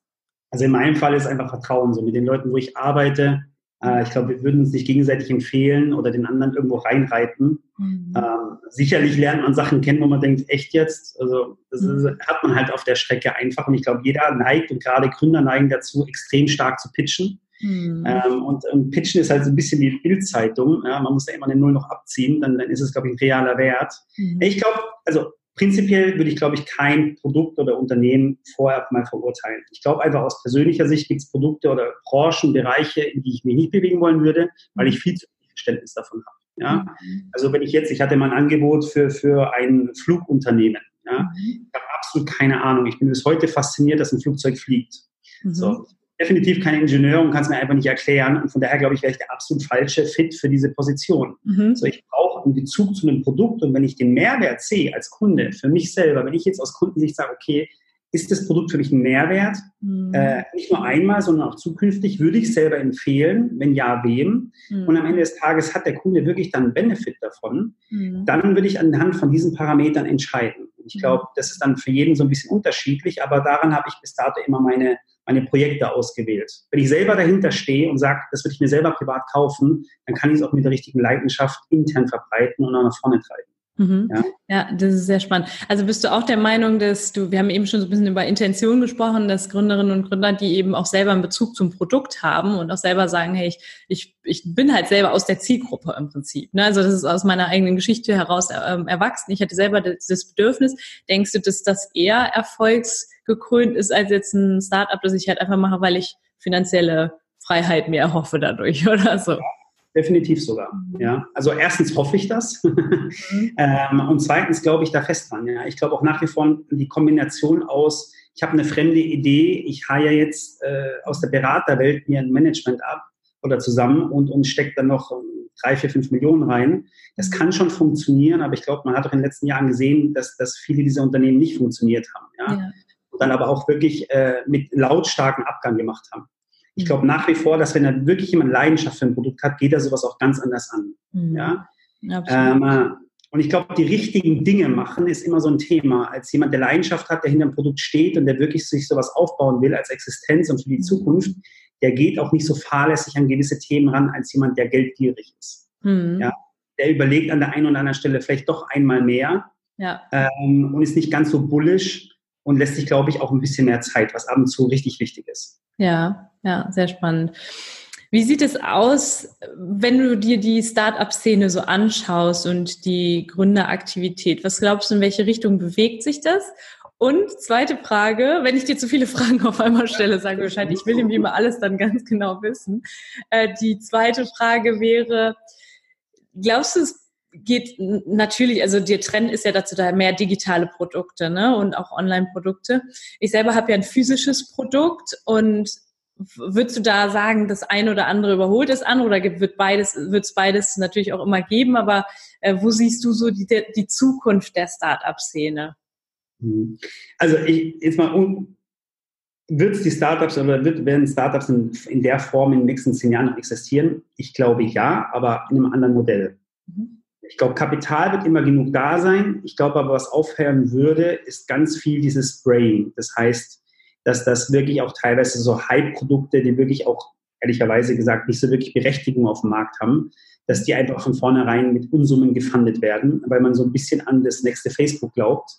Also in meinem Fall ist einfach Vertrauen. So mit den Leuten, wo ich arbeite, äh, ich glaube, wir würden uns nicht gegenseitig empfehlen oder den anderen irgendwo reinreiten. Mhm. Ähm, sicherlich lernt man Sachen kennen, wo man denkt, echt jetzt? Also das mhm. ist, hat man halt auf der Strecke einfach. Und ich glaube, jeder neigt und gerade Gründer neigen dazu, extrem stark zu pitchen. Mhm. Ähm, und, und, Pitchen ist halt so ein bisschen wie Bildzeitung. Ja, man muss da immer eine Null noch abziehen, dann, dann ist es, glaube ich, ein realer Wert. Mhm. Ich glaube, also prinzipiell würde ich, glaube ich, kein Produkt oder Unternehmen vorher mal verurteilen. Ich glaube einfach aus persönlicher Sicht gibt es Produkte oder Branchen, Bereiche, in die ich mich nicht bewegen wollen würde, weil ich viel zu viel Verständnis davon habe. Ja? Mhm. Also wenn ich jetzt, ich hatte mal ein Angebot für, für ein Flugunternehmen. Ja? Mhm. Ich habe absolut keine Ahnung. Ich bin bis heute fasziniert, dass ein Flugzeug fliegt. Mhm. So, definitiv kein Ingenieur und kann es mir einfach nicht erklären. Und von daher glaube ich, wäre ich der absolut falsche Fit für diese Position. Mhm. So, ich brauche einen Bezug zu einem Produkt und wenn ich den Mehrwert sehe als Kunde für mich selber, wenn ich jetzt aus Kundensicht sage, okay, ist das Produkt für mich ein Mehrwert? Mhm. Äh, nicht nur einmal, sondern auch zukünftig. Würde ich selber empfehlen? Wenn ja, wem? Mhm. Und am Ende des Tages hat der Kunde wirklich dann einen Benefit davon. Mhm. Dann würde ich anhand von diesen Parametern entscheiden. Ich glaube, das ist dann für jeden so ein bisschen unterschiedlich, aber daran habe ich bis dato immer meine meine Projekte ausgewählt. Wenn ich selber dahinter stehe und sage, das würde ich mir selber privat kaufen, dann kann ich es auch mit der richtigen Leidenschaft intern verbreiten und auch nach vorne treiben. Mhm. Ja. ja. das ist sehr spannend. Also bist du auch der Meinung, dass du, wir haben eben schon so ein bisschen über Intention gesprochen, dass Gründerinnen und Gründer, die eben auch selber einen Bezug zum Produkt haben und auch selber sagen, hey, ich, ich, ich bin halt selber aus der Zielgruppe im Prinzip. Ne? Also das ist aus meiner eigenen Geschichte heraus ähm, erwachsen. Ich hatte selber das, das Bedürfnis. Denkst du, dass das eher erfolgsgekrönt ist als jetzt ein Startup, das ich halt einfach mache, weil ich finanzielle Freiheit mir erhoffe dadurch oder so? Definitiv sogar. Ja. Also erstens hoffe ich das. Ähm, und zweitens glaube ich da fest dran. Ja. Ich glaube auch nach wie vor die Kombination aus, ich habe eine fremde Idee, ich haue jetzt äh, aus der Beraterwelt mir ein Management ab oder zusammen und, und stecke dann noch drei, vier, fünf Millionen rein. Das kann schon funktionieren, aber ich glaube, man hat auch in den letzten Jahren gesehen, dass, dass viele dieser Unternehmen nicht funktioniert haben. Ja. ja. Dann aber auch wirklich äh, mit lautstarken Abgang gemacht haben. Ich glaube nach wie vor, dass wenn er wirklich jemand Leidenschaft für ein Produkt hat, geht er sowas auch ganz anders an. Mhm. Ja? Ähm, äh, und ich glaube, die richtigen Dinge machen ist immer so ein Thema. Als jemand, der Leidenschaft hat, der hinter dem Produkt steht und der wirklich sich sowas aufbauen will als Existenz und für die mhm. Zukunft, der geht auch nicht so fahrlässig an gewisse Themen ran, als jemand, der geldgierig ist. Mhm. Ja? Der überlegt an der einen oder anderen Stelle vielleicht doch einmal mehr ja. ähm, und ist nicht ganz so bullish und lässt sich, glaube ich, auch ein bisschen mehr Zeit, was ab und zu richtig wichtig ist. Ja, ja, sehr spannend. Wie sieht es aus, wenn du dir die Start-up-Szene so anschaust und die Gründeraktivität? Was glaubst du, in welche Richtung bewegt sich das? Und zweite Frage, wenn ich dir zu viele Fragen auf einmal stelle, sag mir Bescheid, ich will nämlich immer alles dann ganz genau wissen. Äh, die zweite Frage wäre, glaubst du, es geht natürlich, also der Trend ist ja dazu da mehr digitale Produkte ne? und auch Online-Produkte. Ich selber habe ja ein physisches Produkt und würdest du da sagen, das eine oder andere überholt das andere oder wird beides, wird es beides natürlich auch immer geben, aber äh, wo siehst du so die, die Zukunft der Start-up-Szene? Mhm. Also ich, jetzt mal um, wird es die Startups oder wird, werden Startups in, in, der Form in den nächsten zehn Jahren noch existieren? Ich glaube ja, aber in einem anderen Modell. Mhm. Ich glaube, Kapital wird immer genug da sein. Ich glaube aber, was aufhören würde, ist ganz viel dieses Spraying. Das heißt, dass das wirklich auch teilweise so Hype-Produkte, die wirklich auch ehrlicherweise gesagt nicht so wirklich Berechtigung auf dem Markt haben, dass die einfach von vornherein mit Unsummen gefundet werden, weil man so ein bisschen an das nächste Facebook glaubt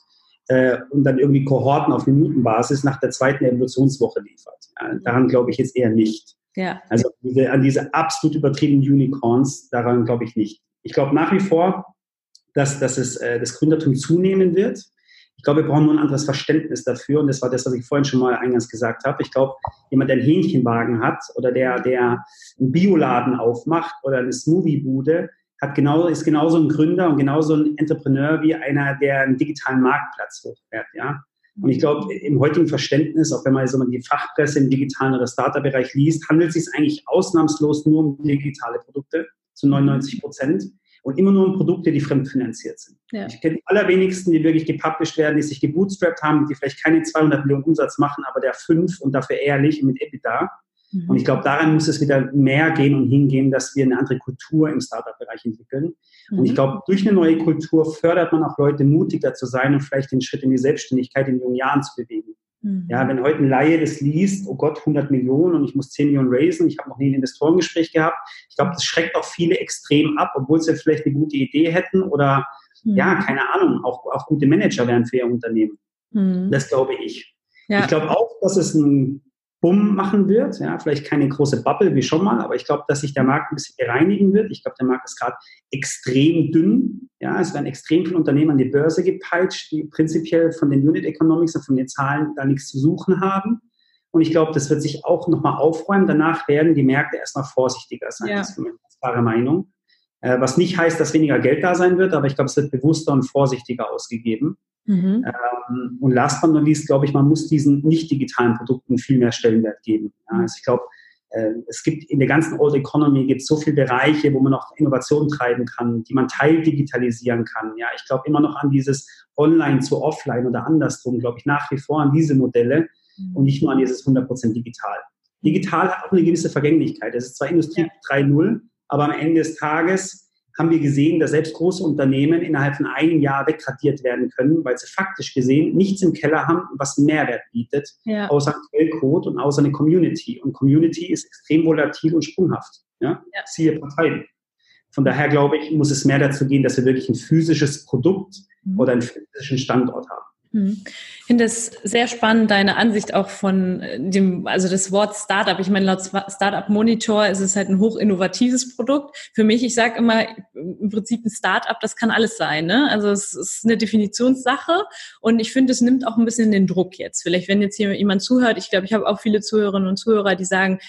äh, und dann irgendwie Kohorten auf Minutenbasis nach der zweiten Evolutionswoche liefert. Ja, daran glaube ich jetzt eher nicht. Ja. Also diese, an diese absolut übertriebenen Unicorns, daran glaube ich nicht. Ich glaube nach wie vor, dass, dass es, äh, das Gründertum zunehmen wird. Ich glaube, wir brauchen nur ein anderes Verständnis dafür. Und das war das, was ich vorhin schon mal eingangs gesagt habe. Ich glaube, jemand, der einen Hähnchenwagen hat oder der, der einen Bioladen aufmacht oder eine Smoothie-Bude, hat genau, ist genauso ein Gründer und genauso ein Entrepreneur wie einer, der einen digitalen Marktplatz hochfährt, ja. Und ich glaube, im heutigen Verständnis, auch wenn man so die Fachpresse im digitalen oder Startup-Bereich liest, handelt es sich eigentlich ausnahmslos nur um digitale Produkte zu 99 Prozent und immer nur um Produkte, die fremdfinanziert sind. Ja. Ich kenne die allerwenigsten, die wirklich gepublished werden, die sich gebootstrapped haben, die vielleicht keine 200 Millionen Umsatz machen, aber der fünf und dafür ehrlich mit EBITDA. Mhm. Und ich glaube, daran muss es wieder mehr gehen und hingehen, dass wir eine andere Kultur im Startup-Bereich entwickeln. Mhm. Und ich mhm. glaube, durch eine neue Kultur fördert man auch Leute, mutiger zu sein und vielleicht den Schritt in die Selbstständigkeit in jungen Jahren zu bewegen. Mhm. Ja, wenn heute ein Laie das liest, oh Gott, 100 Millionen und ich muss 10 Millionen raisen, ich habe noch nie ein Investorengespräch gehabt. Ich glaube, das schreckt auch viele extrem ab, obwohl sie vielleicht eine gute Idee hätten oder, mhm. ja, keine Ahnung, auch, auch gute Manager wären für ihr Unternehmen. Mhm. Das glaube ich. Ja. Ich glaube auch, dass es ein Bumm machen wird. Ja, vielleicht keine große Bubble wie schon mal, aber ich glaube, dass sich der Markt ein bisschen bereinigen wird. Ich glaube, der Markt ist gerade extrem dünn. Ja, es werden extrem viele Unternehmen an die Börse gepeitscht, die prinzipiell von den Unit Economics und von den Zahlen da nichts zu suchen haben. Und ich glaube, das wird sich auch nochmal aufräumen. Danach werden die Märkte erstmal vorsichtiger sein. Ja. Das ist meine klare Meinung. Äh, was nicht heißt, dass weniger Geld da sein wird, aber ich glaube, es wird bewusster und vorsichtiger ausgegeben. Mhm. Ähm, und last but not least, glaube ich, man muss diesen nicht digitalen Produkten viel mehr Stellenwert geben. Ja, also ich glaube, äh, es gibt in der ganzen Old Economy gibt so viele Bereiche, wo man noch Innovation treiben kann, die man teildigitalisieren kann. Ja, ich glaube immer noch an dieses Online zu Offline oder andersrum, glaube ich nach wie vor an diese Modelle mhm. und nicht nur an dieses 100% digital. Digital hat auch eine gewisse Vergänglichkeit. Es ist zwar Industrie ja. 3.0, aber am Ende des Tages haben wir gesehen, dass selbst große Unternehmen innerhalb von einem Jahr wegradiert werden können, weil sie faktisch gesehen nichts im Keller haben, was Mehrwert bietet, ja. außer Quellcode und außer eine Community. Und Community ist extrem volatil und sprunghaft. Ja? ja. Siehe Parteien. Von daher glaube ich, muss es mehr dazu gehen, dass wir wirklich ein physisches Produkt mhm. oder einen physischen Standort haben. Mhm. Ich finde es sehr spannend, deine Ansicht auch von äh, dem, also das Wort Startup. Ich meine, laut Startup Monitor ist es halt ein hochinnovatives Produkt. Für mich, ich sage immer, im Prinzip ein Startup, das kann alles sein. Ne? Also es ist eine Definitionssache und ich finde, es nimmt auch ein bisschen den Druck jetzt. Vielleicht, wenn jetzt hier jemand zuhört, ich glaube, ich habe auch viele Zuhörerinnen und Zuhörer, die sagen,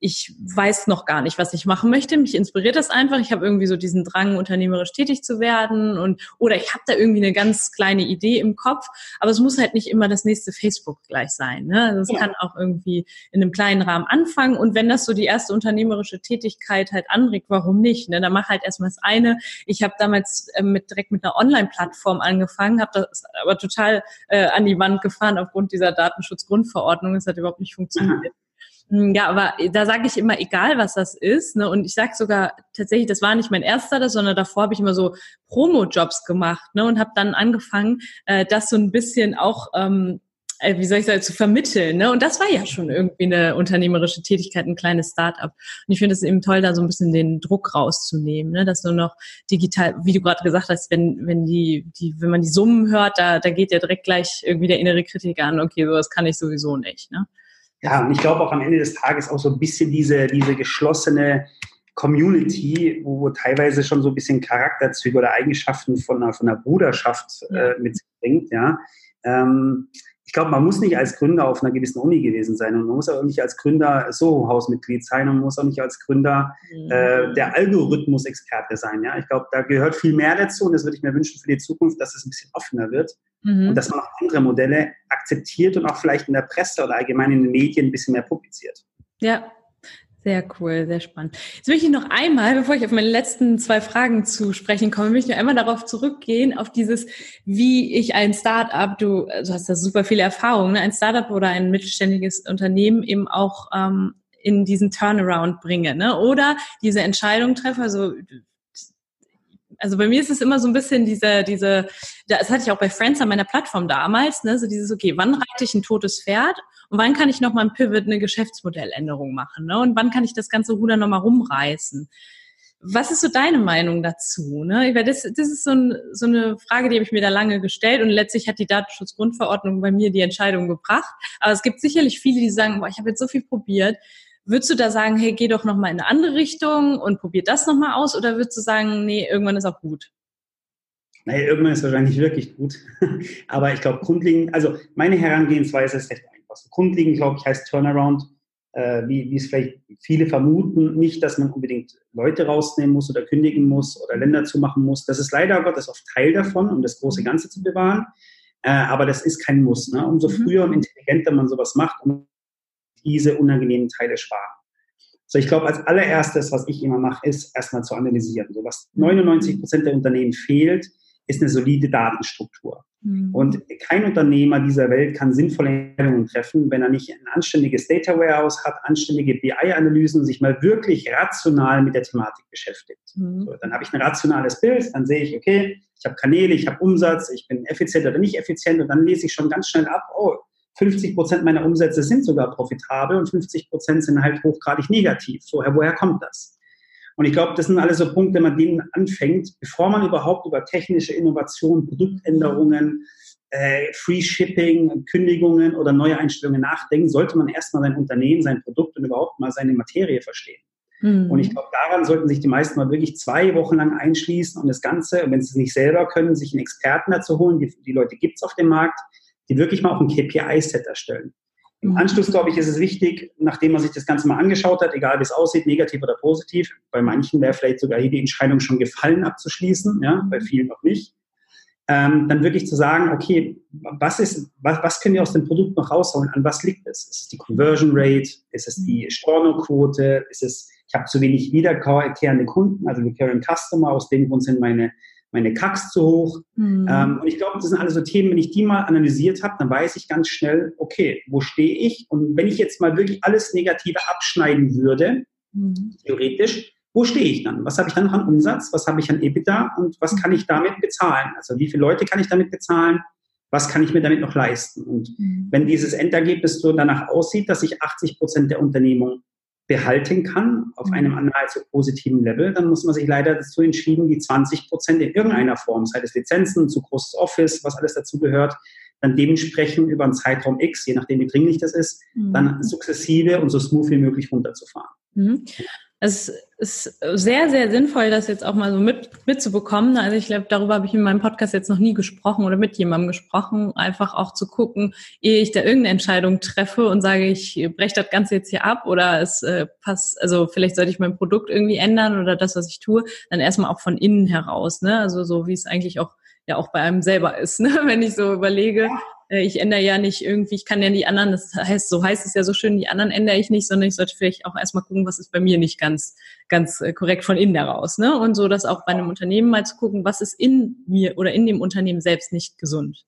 ich weiß noch gar nicht, was ich machen möchte. Mich inspiriert das einfach. Ich habe irgendwie so diesen Drang, unternehmerisch tätig zu werden und oder ich habe da irgendwie eine ganz kleine Idee im Kopf. Aber es muss halt nicht immer das nächste Facebook gleich sein. Ne? Also es ja. kann auch irgendwie in einem kleinen Rahmen anfangen. Und wenn das so die erste unternehmerische Tätigkeit halt anregt, warum nicht? Ne? Dann mach halt erstmal das eine. Ich habe damals äh, mit direkt mit einer Online-Plattform angefangen, habe das aber total äh, an die Wand gefahren aufgrund dieser Datenschutzgrundverordnung. Es hat überhaupt nicht funktioniert. Aha. Hm, ja, aber da sage ich immer, egal was das ist. Ne? Und ich sage sogar tatsächlich, das war nicht mein erster, sondern davor habe ich immer so Promo-Jobs gemacht ne? und habe dann angefangen, äh, das so ein bisschen auch, ähm, äh, wie soll ich sagen, zu vermitteln. Ne? Und das war ja schon irgendwie eine unternehmerische Tätigkeit, ein kleines Start-up. Und ich finde es eben toll, da so ein bisschen den Druck rauszunehmen, ne? dass du noch digital, wie du gerade gesagt hast, wenn, wenn die, die, wenn man die Summen hört, da, da geht ja direkt gleich irgendwie der innere Kritiker an, okay, sowas kann ich sowieso nicht. Ne? Ja, und ich glaube auch am Ende des Tages auch so ein bisschen diese, diese geschlossene Community, wo, wo teilweise schon so ein bisschen Charakterzüge oder Eigenschaften von einer, von einer Bruderschaft äh, mit sich bringt, ja. Ähm, ich glaube, man muss nicht als Gründer auf einer gewissen Uni gewesen sein und man muss auch nicht als Gründer Soho-Hausmitglied sein und man muss auch nicht als Gründer äh, mhm. der Algorithmus-Experte sein. Ja? Ich glaube, da gehört viel mehr dazu und das würde ich mir wünschen für die Zukunft, dass es ein bisschen offener wird mhm. und dass man auch andere Modelle akzeptiert und auch vielleicht in der Presse oder allgemein in den Medien ein bisschen mehr publiziert. Ja, sehr cool, sehr spannend. Jetzt möchte ich noch einmal, bevor ich auf meine letzten zwei Fragen zu sprechen komme, möchte ich noch einmal darauf zurückgehen, auf dieses, wie ich ein Startup, du, du hast da super viele Erfahrungen, ne? ein Startup oder ein mittelständiges Unternehmen eben auch ähm, in diesen Turnaround bringe, ne? Oder diese Entscheidung treffe, also also bei mir ist es immer so ein bisschen diese, diese, das hatte ich auch bei Friends an meiner Plattform damals, ne, so dieses, okay, wann reite ich ein totes Pferd und wann kann ich nochmal ein Pivot, eine Geschäftsmodelländerung machen, ne, und wann kann ich das ganze Ruder nochmal rumreißen? Was ist so deine Meinung dazu? Ne? Das, das ist so, ein, so eine Frage, die habe ich mir da lange gestellt und letztlich hat die Datenschutzgrundverordnung bei mir die Entscheidung gebracht. Aber es gibt sicherlich viele, die sagen, boah, ich habe jetzt so viel probiert, Würdest du da sagen, hey, geh doch nochmal in eine andere Richtung und probier das nochmal aus? Oder würdest du sagen, nee, irgendwann ist auch gut? Naja, irgendwann ist wahrscheinlich wirklich gut. Aber ich glaube, grundlegend, also meine Herangehensweise ist recht einfach. Grundlegend, glaube ich, heißt Turnaround, äh, wie, wie es vielleicht viele vermuten, nicht, dass man unbedingt Leute rausnehmen muss oder kündigen muss oder Länder zumachen muss. Das ist leider Gottes oft Teil davon, um das große Ganze zu bewahren. Äh, aber das ist kein Muss. Ne? Umso mhm. früher und intelligenter man sowas macht, umso diese unangenehmen Teile sparen. So, ich glaube, als allererstes, was ich immer mache, ist erstmal zu analysieren. So, was 99 Prozent der Unternehmen fehlt, ist eine solide Datenstruktur. Mhm. Und kein Unternehmer dieser Welt kann sinnvolle Entscheidungen treffen, wenn er nicht ein anständiges Data Warehouse hat, anständige BI-Analysen und sich mal wirklich rational mit der Thematik beschäftigt. Mhm. So, dann habe ich ein rationales Bild, dann sehe ich, okay, ich habe Kanäle, ich habe Umsatz, ich bin effizient oder nicht effizient und dann lese ich schon ganz schnell ab, oh, 50 Prozent meiner Umsätze sind sogar profitabel und 50 Prozent sind halt hochgradig negativ. So, woher kommt das? Und ich glaube, das sind alles so Punkte, wenn man denen anfängt, bevor man überhaupt über technische Innovationen, Produktänderungen äh, Free Shipping, Kündigungen oder neue Einstellungen nachdenken, sollte man erstmal sein Unternehmen, sein Produkt und überhaupt mal seine Materie verstehen. Mhm. Und ich glaube, daran sollten sich die meisten mal wirklich zwei Wochen lang einschließen und das Ganze, wenn sie es nicht selber können, sich einen Experten dazu holen. Die, die Leute gibt es auf dem Markt, die wirklich mal auch ein KPI-Set erstellen. Im mhm. Anschluss, glaube ich, ist es wichtig, nachdem man sich das Ganze mal angeschaut hat, egal wie es aussieht, negativ oder positiv, bei manchen wäre vielleicht sogar hier die Entscheidung schon gefallen abzuschließen, ja, bei vielen noch nicht, ähm, dann wirklich zu sagen, okay, was ist, was, was können wir aus dem Produkt noch rausholen? An was liegt es? Ist es die Conversion Rate? Ist es die mhm. Stornoquote? Ist es, ich habe zu wenig wiederkehrende Kunden, also Recurring Customer, aus dem Grund sind meine meine Kacks zu hoch. Mhm. Ähm, und ich glaube, das sind alles so Themen, wenn ich die mal analysiert habe, dann weiß ich ganz schnell, okay, wo stehe ich? Und wenn ich jetzt mal wirklich alles Negative abschneiden würde, mhm. theoretisch, wo stehe ich dann? Was habe ich dann noch an Umsatz? Was habe ich an EBITDA? Und was kann ich damit bezahlen? Also wie viele Leute kann ich damit bezahlen? Was kann ich mir damit noch leisten? Und mhm. wenn dieses Endergebnis so danach aussieht, dass ich 80 Prozent der Unternehmung behalten kann auf mhm. einem nahezu positiven Level, dann muss man sich leider dazu entschieden, die 20 Prozent in irgendeiner Form, sei es Lizenzen, zu großes Office, was alles dazu gehört, dann dementsprechend über einen Zeitraum X, je nachdem wie dringlich das ist, mhm. dann sukzessive und so smooth wie möglich runterzufahren. Mhm es ist sehr, sehr sinnvoll, das jetzt auch mal so mit, mitzubekommen. Also ich glaube, darüber habe ich in meinem Podcast jetzt noch nie gesprochen oder mit jemandem gesprochen. Einfach auch zu gucken, ehe ich da irgendeine Entscheidung treffe und sage, ich breche das Ganze jetzt hier ab oder es äh, passt, also vielleicht sollte ich mein Produkt irgendwie ändern oder das, was ich tue, dann erstmal auch von innen heraus. Ne? Also so wie es eigentlich auch ja auch bei einem selber ist, ne? wenn ich so überlege, ich ändere ja nicht irgendwie, ich kann ja die anderen, das heißt, so heißt es ja so schön, die anderen ändere ich nicht, sondern ich sollte vielleicht auch erstmal gucken, was ist bei mir nicht ganz, ganz äh, korrekt von innen heraus. Ne? Und so das auch bei einem Unternehmen mal zu gucken, was ist in mir oder in dem Unternehmen selbst nicht gesund.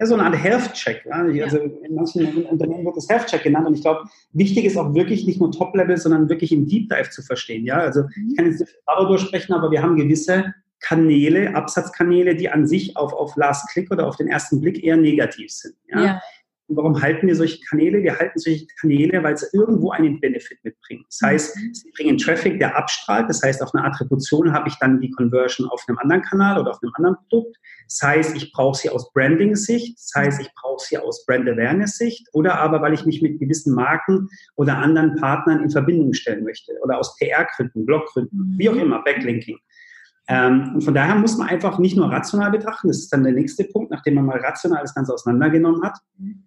Ja, so eine Art Health-Check. Ja? Also in manchen Unternehmen wird das Health-Check genannt und ich glaube, wichtig ist auch wirklich nicht nur Top-Level, sondern wirklich im Deep Dive zu verstehen. Ja? Also ich kann jetzt nicht darüber durchsprechen, aber wir haben gewisse Kanäle, Absatzkanäle, die an sich auf, auf Last Click oder auf den ersten Blick eher negativ sind. Ja? ja. Und warum halten wir solche Kanäle? Wir halten solche Kanäle, weil sie irgendwo einen Benefit mitbringen. Das heißt, mhm. sie bringen Traffic, der abstrahlt. Das heißt, auf einer Attribution habe ich dann die Conversion auf einem anderen Kanal oder auf einem anderen Produkt. Das heißt, ich brauche sie aus Branding-Sicht. Das heißt, ich brauche sie aus Brand-Awareness-Sicht. Oder aber, weil ich mich mit gewissen Marken oder anderen Partnern in Verbindung stellen möchte. Oder aus PR-Gründen, Blog-Gründen, wie auch mhm. immer, Backlinking. Ähm, und von daher muss man einfach nicht nur rational betrachten, das ist dann der nächste Punkt, nachdem man mal rational das Ganze auseinandergenommen hat,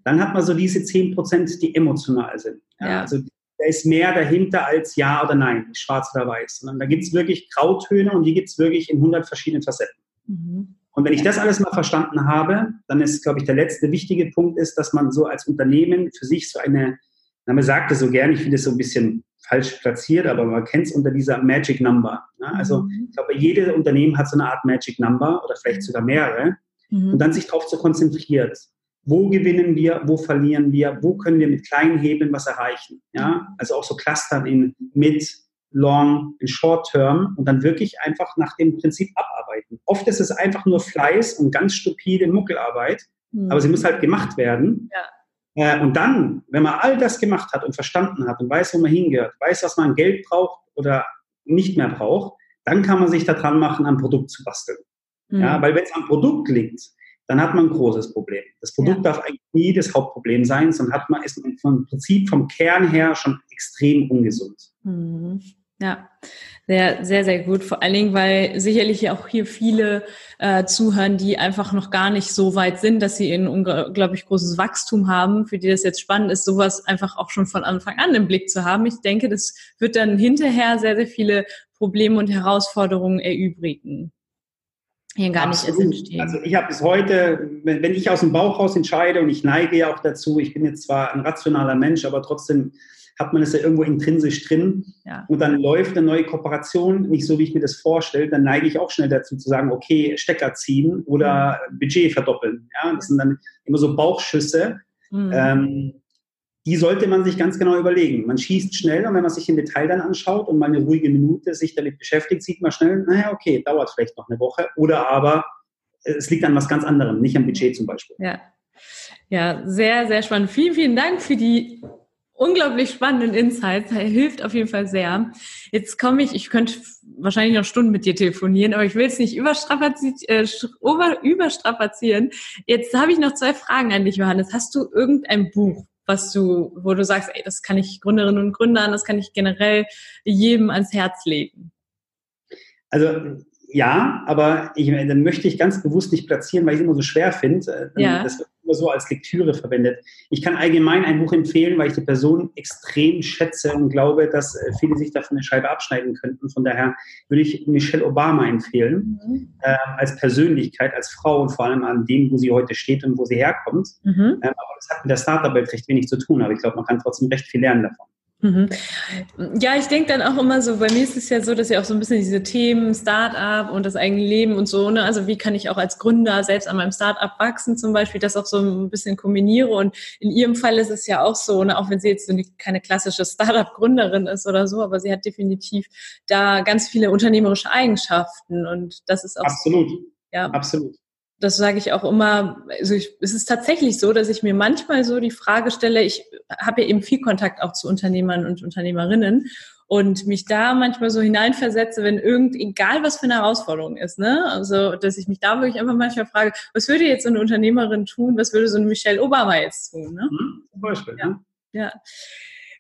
dann hat man so diese 10 Prozent, die emotional sind. Ja, ja. Also da ist mehr dahinter als Ja oder Nein, schwarz oder weiß, sondern da gibt es wirklich Grautöne und die gibt es wirklich in 100 verschiedenen Facetten. Mhm. Und wenn ich das alles mal verstanden habe, dann ist, glaube ich, der letzte wichtige Punkt ist, dass man so als Unternehmen für sich so eine, na, man sagt es so gerne, ich finde es so ein bisschen falsch platziert, aber man kennt es unter dieser Magic Number. Ne? Also mhm. ich glaube, jedes Unternehmen hat so eine Art Magic Number oder vielleicht sogar mehrere mhm. und dann sich darauf zu konzentrieren. Wo gewinnen wir, wo verlieren wir, wo können wir mit kleinen Hebeln was erreichen? Ja? Also auch so Clustern in Mid, Long, in Short Term und dann wirklich einfach nach dem Prinzip abarbeiten. Oft ist es einfach nur Fleiß und ganz stupide Muckelarbeit, mhm. aber sie muss halt gemacht werden. Ja. Äh, und dann, wenn man all das gemacht hat und verstanden hat und weiß, wo man hingehört, weiß, was man Geld braucht oder nicht mehr braucht, dann kann man sich daran machen, ein Produkt zu basteln. Mhm. Ja, weil wenn es am Produkt liegt, dann hat man ein großes Problem. Das Produkt ja. darf eigentlich nie das Hauptproblem sein, sondern hat man, ist man vom Prinzip, vom Kern her schon extrem ungesund. Mhm. Ja, sehr, sehr, sehr gut. Vor allen Dingen, weil sicherlich auch hier viele äh, zuhören, die einfach noch gar nicht so weit sind, dass sie ein unglaublich großes Wachstum haben, für die das jetzt spannend ist, sowas einfach auch schon von Anfang an im Blick zu haben. Ich denke, das wird dann hinterher sehr, sehr viele Probleme und Herausforderungen erübrigen. Hier gar Absolut. nicht entstehen. Also ich habe bis heute, wenn, wenn ich aus dem Bauch raus entscheide und ich neige ja auch dazu, ich bin jetzt zwar ein rationaler Mensch, aber trotzdem hat man es ja irgendwo intrinsisch drin. Ja. Und dann läuft eine neue Kooperation nicht so, wie ich mir das vorstelle, dann neige ich auch schnell dazu zu sagen, okay, Stecker ziehen oder mhm. Budget verdoppeln. Ja, das sind dann immer so Bauchschüsse. Mhm. Ähm, die sollte man sich ganz genau überlegen. Man schießt schnell und wenn man sich im Detail dann anschaut und mal eine ruhige Minute sich damit beschäftigt, sieht man schnell, naja, okay, dauert vielleicht noch eine Woche oder aber es liegt an was ganz anderem, nicht am Budget zum Beispiel. Ja. Ja, sehr, sehr spannend. Vielen, vielen Dank für die unglaublich spannenden Insights. Er hilft auf jeden Fall sehr. Jetzt komme ich, ich könnte wahrscheinlich noch Stunden mit dir telefonieren, aber ich will es nicht überstrapazieren. Äh, überstrapazieren. Jetzt habe ich noch zwei Fragen an dich, Johannes. Hast du irgendein Buch, was du, wo du sagst, ey, das kann ich Gründerinnen und Gründern, das kann ich generell jedem ans Herz legen? Also ja, aber ich, dann möchte ich ganz bewusst nicht platzieren, weil ich es immer so schwer finde. Äh, ja. Das wird immer so als Lektüre verwendet. Ich kann allgemein ein Buch empfehlen, weil ich die Person extrem schätze und glaube, dass äh, viele sich davon eine Scheibe abschneiden könnten. Von daher würde ich Michelle Obama empfehlen, mhm. äh, als Persönlichkeit, als Frau und vor allem an dem, wo sie heute steht und wo sie herkommt. Mhm. Ähm, aber das hat mit der Startup-Welt recht wenig zu tun, aber ich glaube, man kann trotzdem recht viel lernen davon. Mhm. Ja, ich denke dann auch immer so, bei mir ist es ja so, dass ja auch so ein bisschen diese Themen Start-up und das eigene Leben und so, ne? also wie kann ich auch als Gründer selbst an meinem Start-up wachsen zum Beispiel, das auch so ein bisschen kombiniere und in ihrem Fall ist es ja auch so, ne? auch wenn sie jetzt so keine klassische Start-up-Gründerin ist oder so, aber sie hat definitiv da ganz viele unternehmerische Eigenschaften und das ist auch Absolut. So, ja. Absolut das sage ich auch immer, also ich, es ist tatsächlich so, dass ich mir manchmal so die Frage stelle, ich habe ja eben viel Kontakt auch zu Unternehmern und Unternehmerinnen und mich da manchmal so hineinversetze, wenn irgend, egal was für eine Herausforderung ist, ne? Also, dass ich mich da wirklich einfach manchmal frage, was würde jetzt so eine Unternehmerin tun, was würde so eine Michelle Obama jetzt tun, ne? Mhm, zum Beispiel, ja. Ne? ja.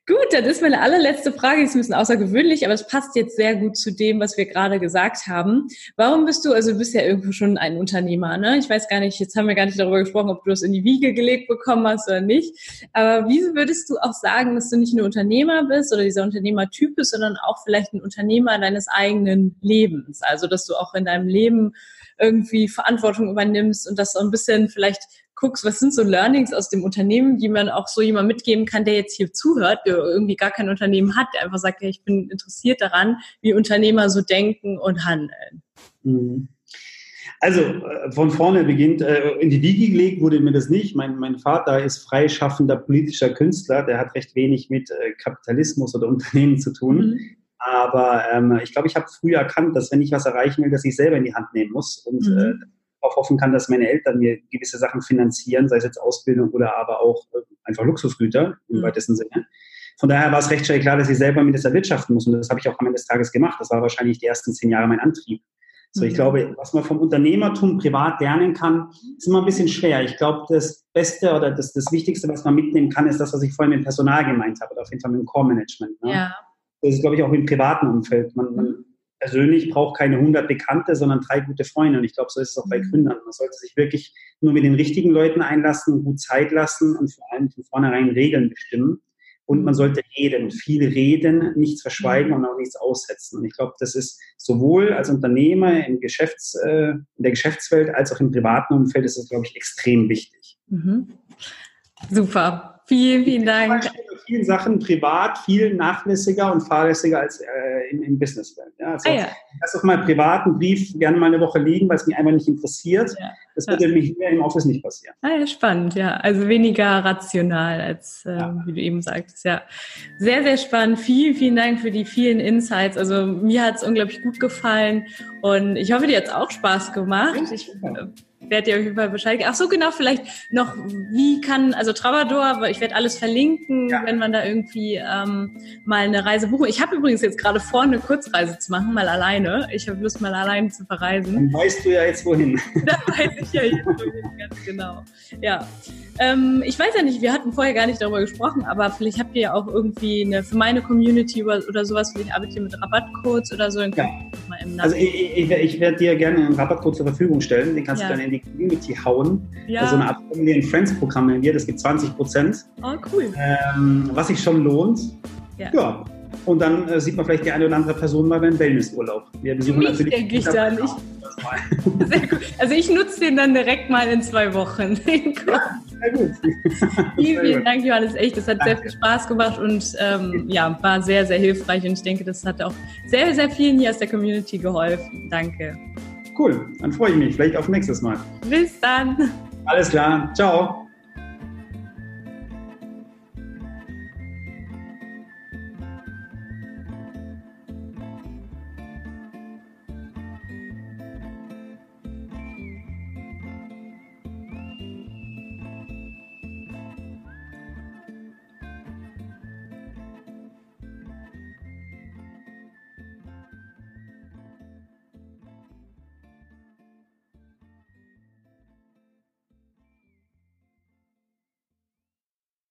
Gut, das ist meine allerletzte Frage. Ist ein bisschen außergewöhnlich, aber es passt jetzt sehr gut zu dem, was wir gerade gesagt haben. Warum bist du, also du bist ja irgendwo schon ein Unternehmer, ne? Ich weiß gar nicht, jetzt haben wir gar nicht darüber gesprochen, ob du das in die Wiege gelegt bekommen hast oder nicht. Aber wie würdest du auch sagen, dass du nicht nur Unternehmer bist oder dieser Unternehmertyp bist, sondern auch vielleicht ein Unternehmer deines eigenen Lebens? Also, dass du auch in deinem Leben irgendwie Verantwortung übernimmst und das so ein bisschen vielleicht guckst, was sind so Learnings aus dem Unternehmen, die man auch so jemand mitgeben kann, der jetzt hier zuhört, der irgendwie gar kein Unternehmen hat, der einfach sagt, ja, ich bin interessiert daran, wie Unternehmer so denken und handeln. Mhm. Also äh, von vorne beginnt, äh, in die Wiege gelegt wurde mir das nicht. Mein, mein Vater ist freischaffender politischer Künstler, der hat recht wenig mit äh, Kapitalismus oder Unternehmen zu tun. Mhm. Aber ähm, ich glaube, ich habe früh erkannt, dass wenn ich was erreichen will, dass ich selber in die Hand nehmen muss. Und mhm. äh, darauf hoffen kann, dass meine Eltern mir gewisse Sachen finanzieren, sei es jetzt Ausbildung oder aber auch äh, einfach Luxusgüter im mhm. weitesten Sinne. Von daher war es recht schnell klar, dass ich selber mit das erwirtschaften muss. Und das habe ich auch am Ende des Tages gemacht. Das war wahrscheinlich die ersten zehn Jahre mein Antrieb. So, ich mhm. glaube, was man vom Unternehmertum privat lernen kann, ist immer ein bisschen schwer. Ich glaube, das Beste oder das, das Wichtigste, was man mitnehmen kann, ist das, was ich vorhin mit Personal gemeint habe, oder auf jeden Fall mit dem Core-Management. Ne? Ja. Das ist, glaube ich, auch im privaten Umfeld. Man, man mhm persönlich braucht keine 100 Bekannte, sondern drei gute Freunde. Und ich glaube, so ist es auch bei mhm. Gründern. Man sollte sich wirklich nur mit den richtigen Leuten einlassen, gut Zeit lassen und vor allem von vornherein Regeln bestimmen. Und man sollte reden, viel reden, nichts verschweigen und auch nichts aussetzen. Und ich glaube, das ist sowohl als Unternehmer im Geschäfts, äh, in der Geschäftswelt als auch im privaten Umfeld ist es, glaube ich, extrem wichtig. Mhm. Super. Vielen, vielen Dank. In vielen Sachen privat viel nachlässiger und fahrlässiger als äh, im, im Businesswelt. Ja, also ah, ja. lass doch mal privaten Brief gerne mal eine Woche liegen, weil es mich einfach nicht interessiert. Ja. Das würde ja. mich hier im Office nicht passieren. Ah, ja, spannend, ja. Also weniger rational als, äh, ja. wie du eben sagtest. Ja, sehr, sehr spannend. Vielen, vielen Dank für die vielen Insights. Also mir hat es unglaublich gut gefallen und ich hoffe, dir hat es auch Spaß gemacht. Ich, dir auf jeden Fall Bescheid geben. Ach so, genau, vielleicht noch, wie kann, also Travador, ich werde alles verlinken, ja. wenn man da irgendwie ähm, mal eine Reise buchen. Ich habe übrigens jetzt gerade vor, eine Kurzreise zu machen, mal alleine. Ich habe Lust, mal alleine zu verreisen. Dann weißt du ja jetzt wohin. da weiß ich ja jetzt wohin, ganz genau. Ja. Ähm, ich weiß ja nicht, wir hatten vorher gar nicht darüber gesprochen, aber vielleicht habt ihr ja auch irgendwie eine, für meine Community oder, oder sowas, vielleicht arbeitet ihr mit Rabattcodes oder so. Ja. Also ich, ich, ich werde dir gerne einen Rabattcode zur Verfügung stellen, den kannst ja. du dann in die Community hauen. Ja. Also eine Art Family and Friends Programm nennen wir, das gibt 20 Prozent. Oh, cool. Ähm, was sich schon lohnt. Ja. ja. Und dann äh, sieht man vielleicht die eine oder andere Person mal beim Wellnessurlaub. Wir besuchen Mich natürlich. denke ich da nicht. Also ich nutze den dann direkt mal in zwei Wochen. ja, sehr gut. vielen, vielen Dank, Johannes. Echt, das hat Danke. sehr viel Spaß gemacht und ähm, ja, war sehr, sehr hilfreich. Und ich denke, das hat auch sehr, sehr vielen hier aus der Community geholfen. Danke. Cool, dann freue ich mich. Vielleicht auf nächstes Mal. Bis dann. Alles klar. Ciao.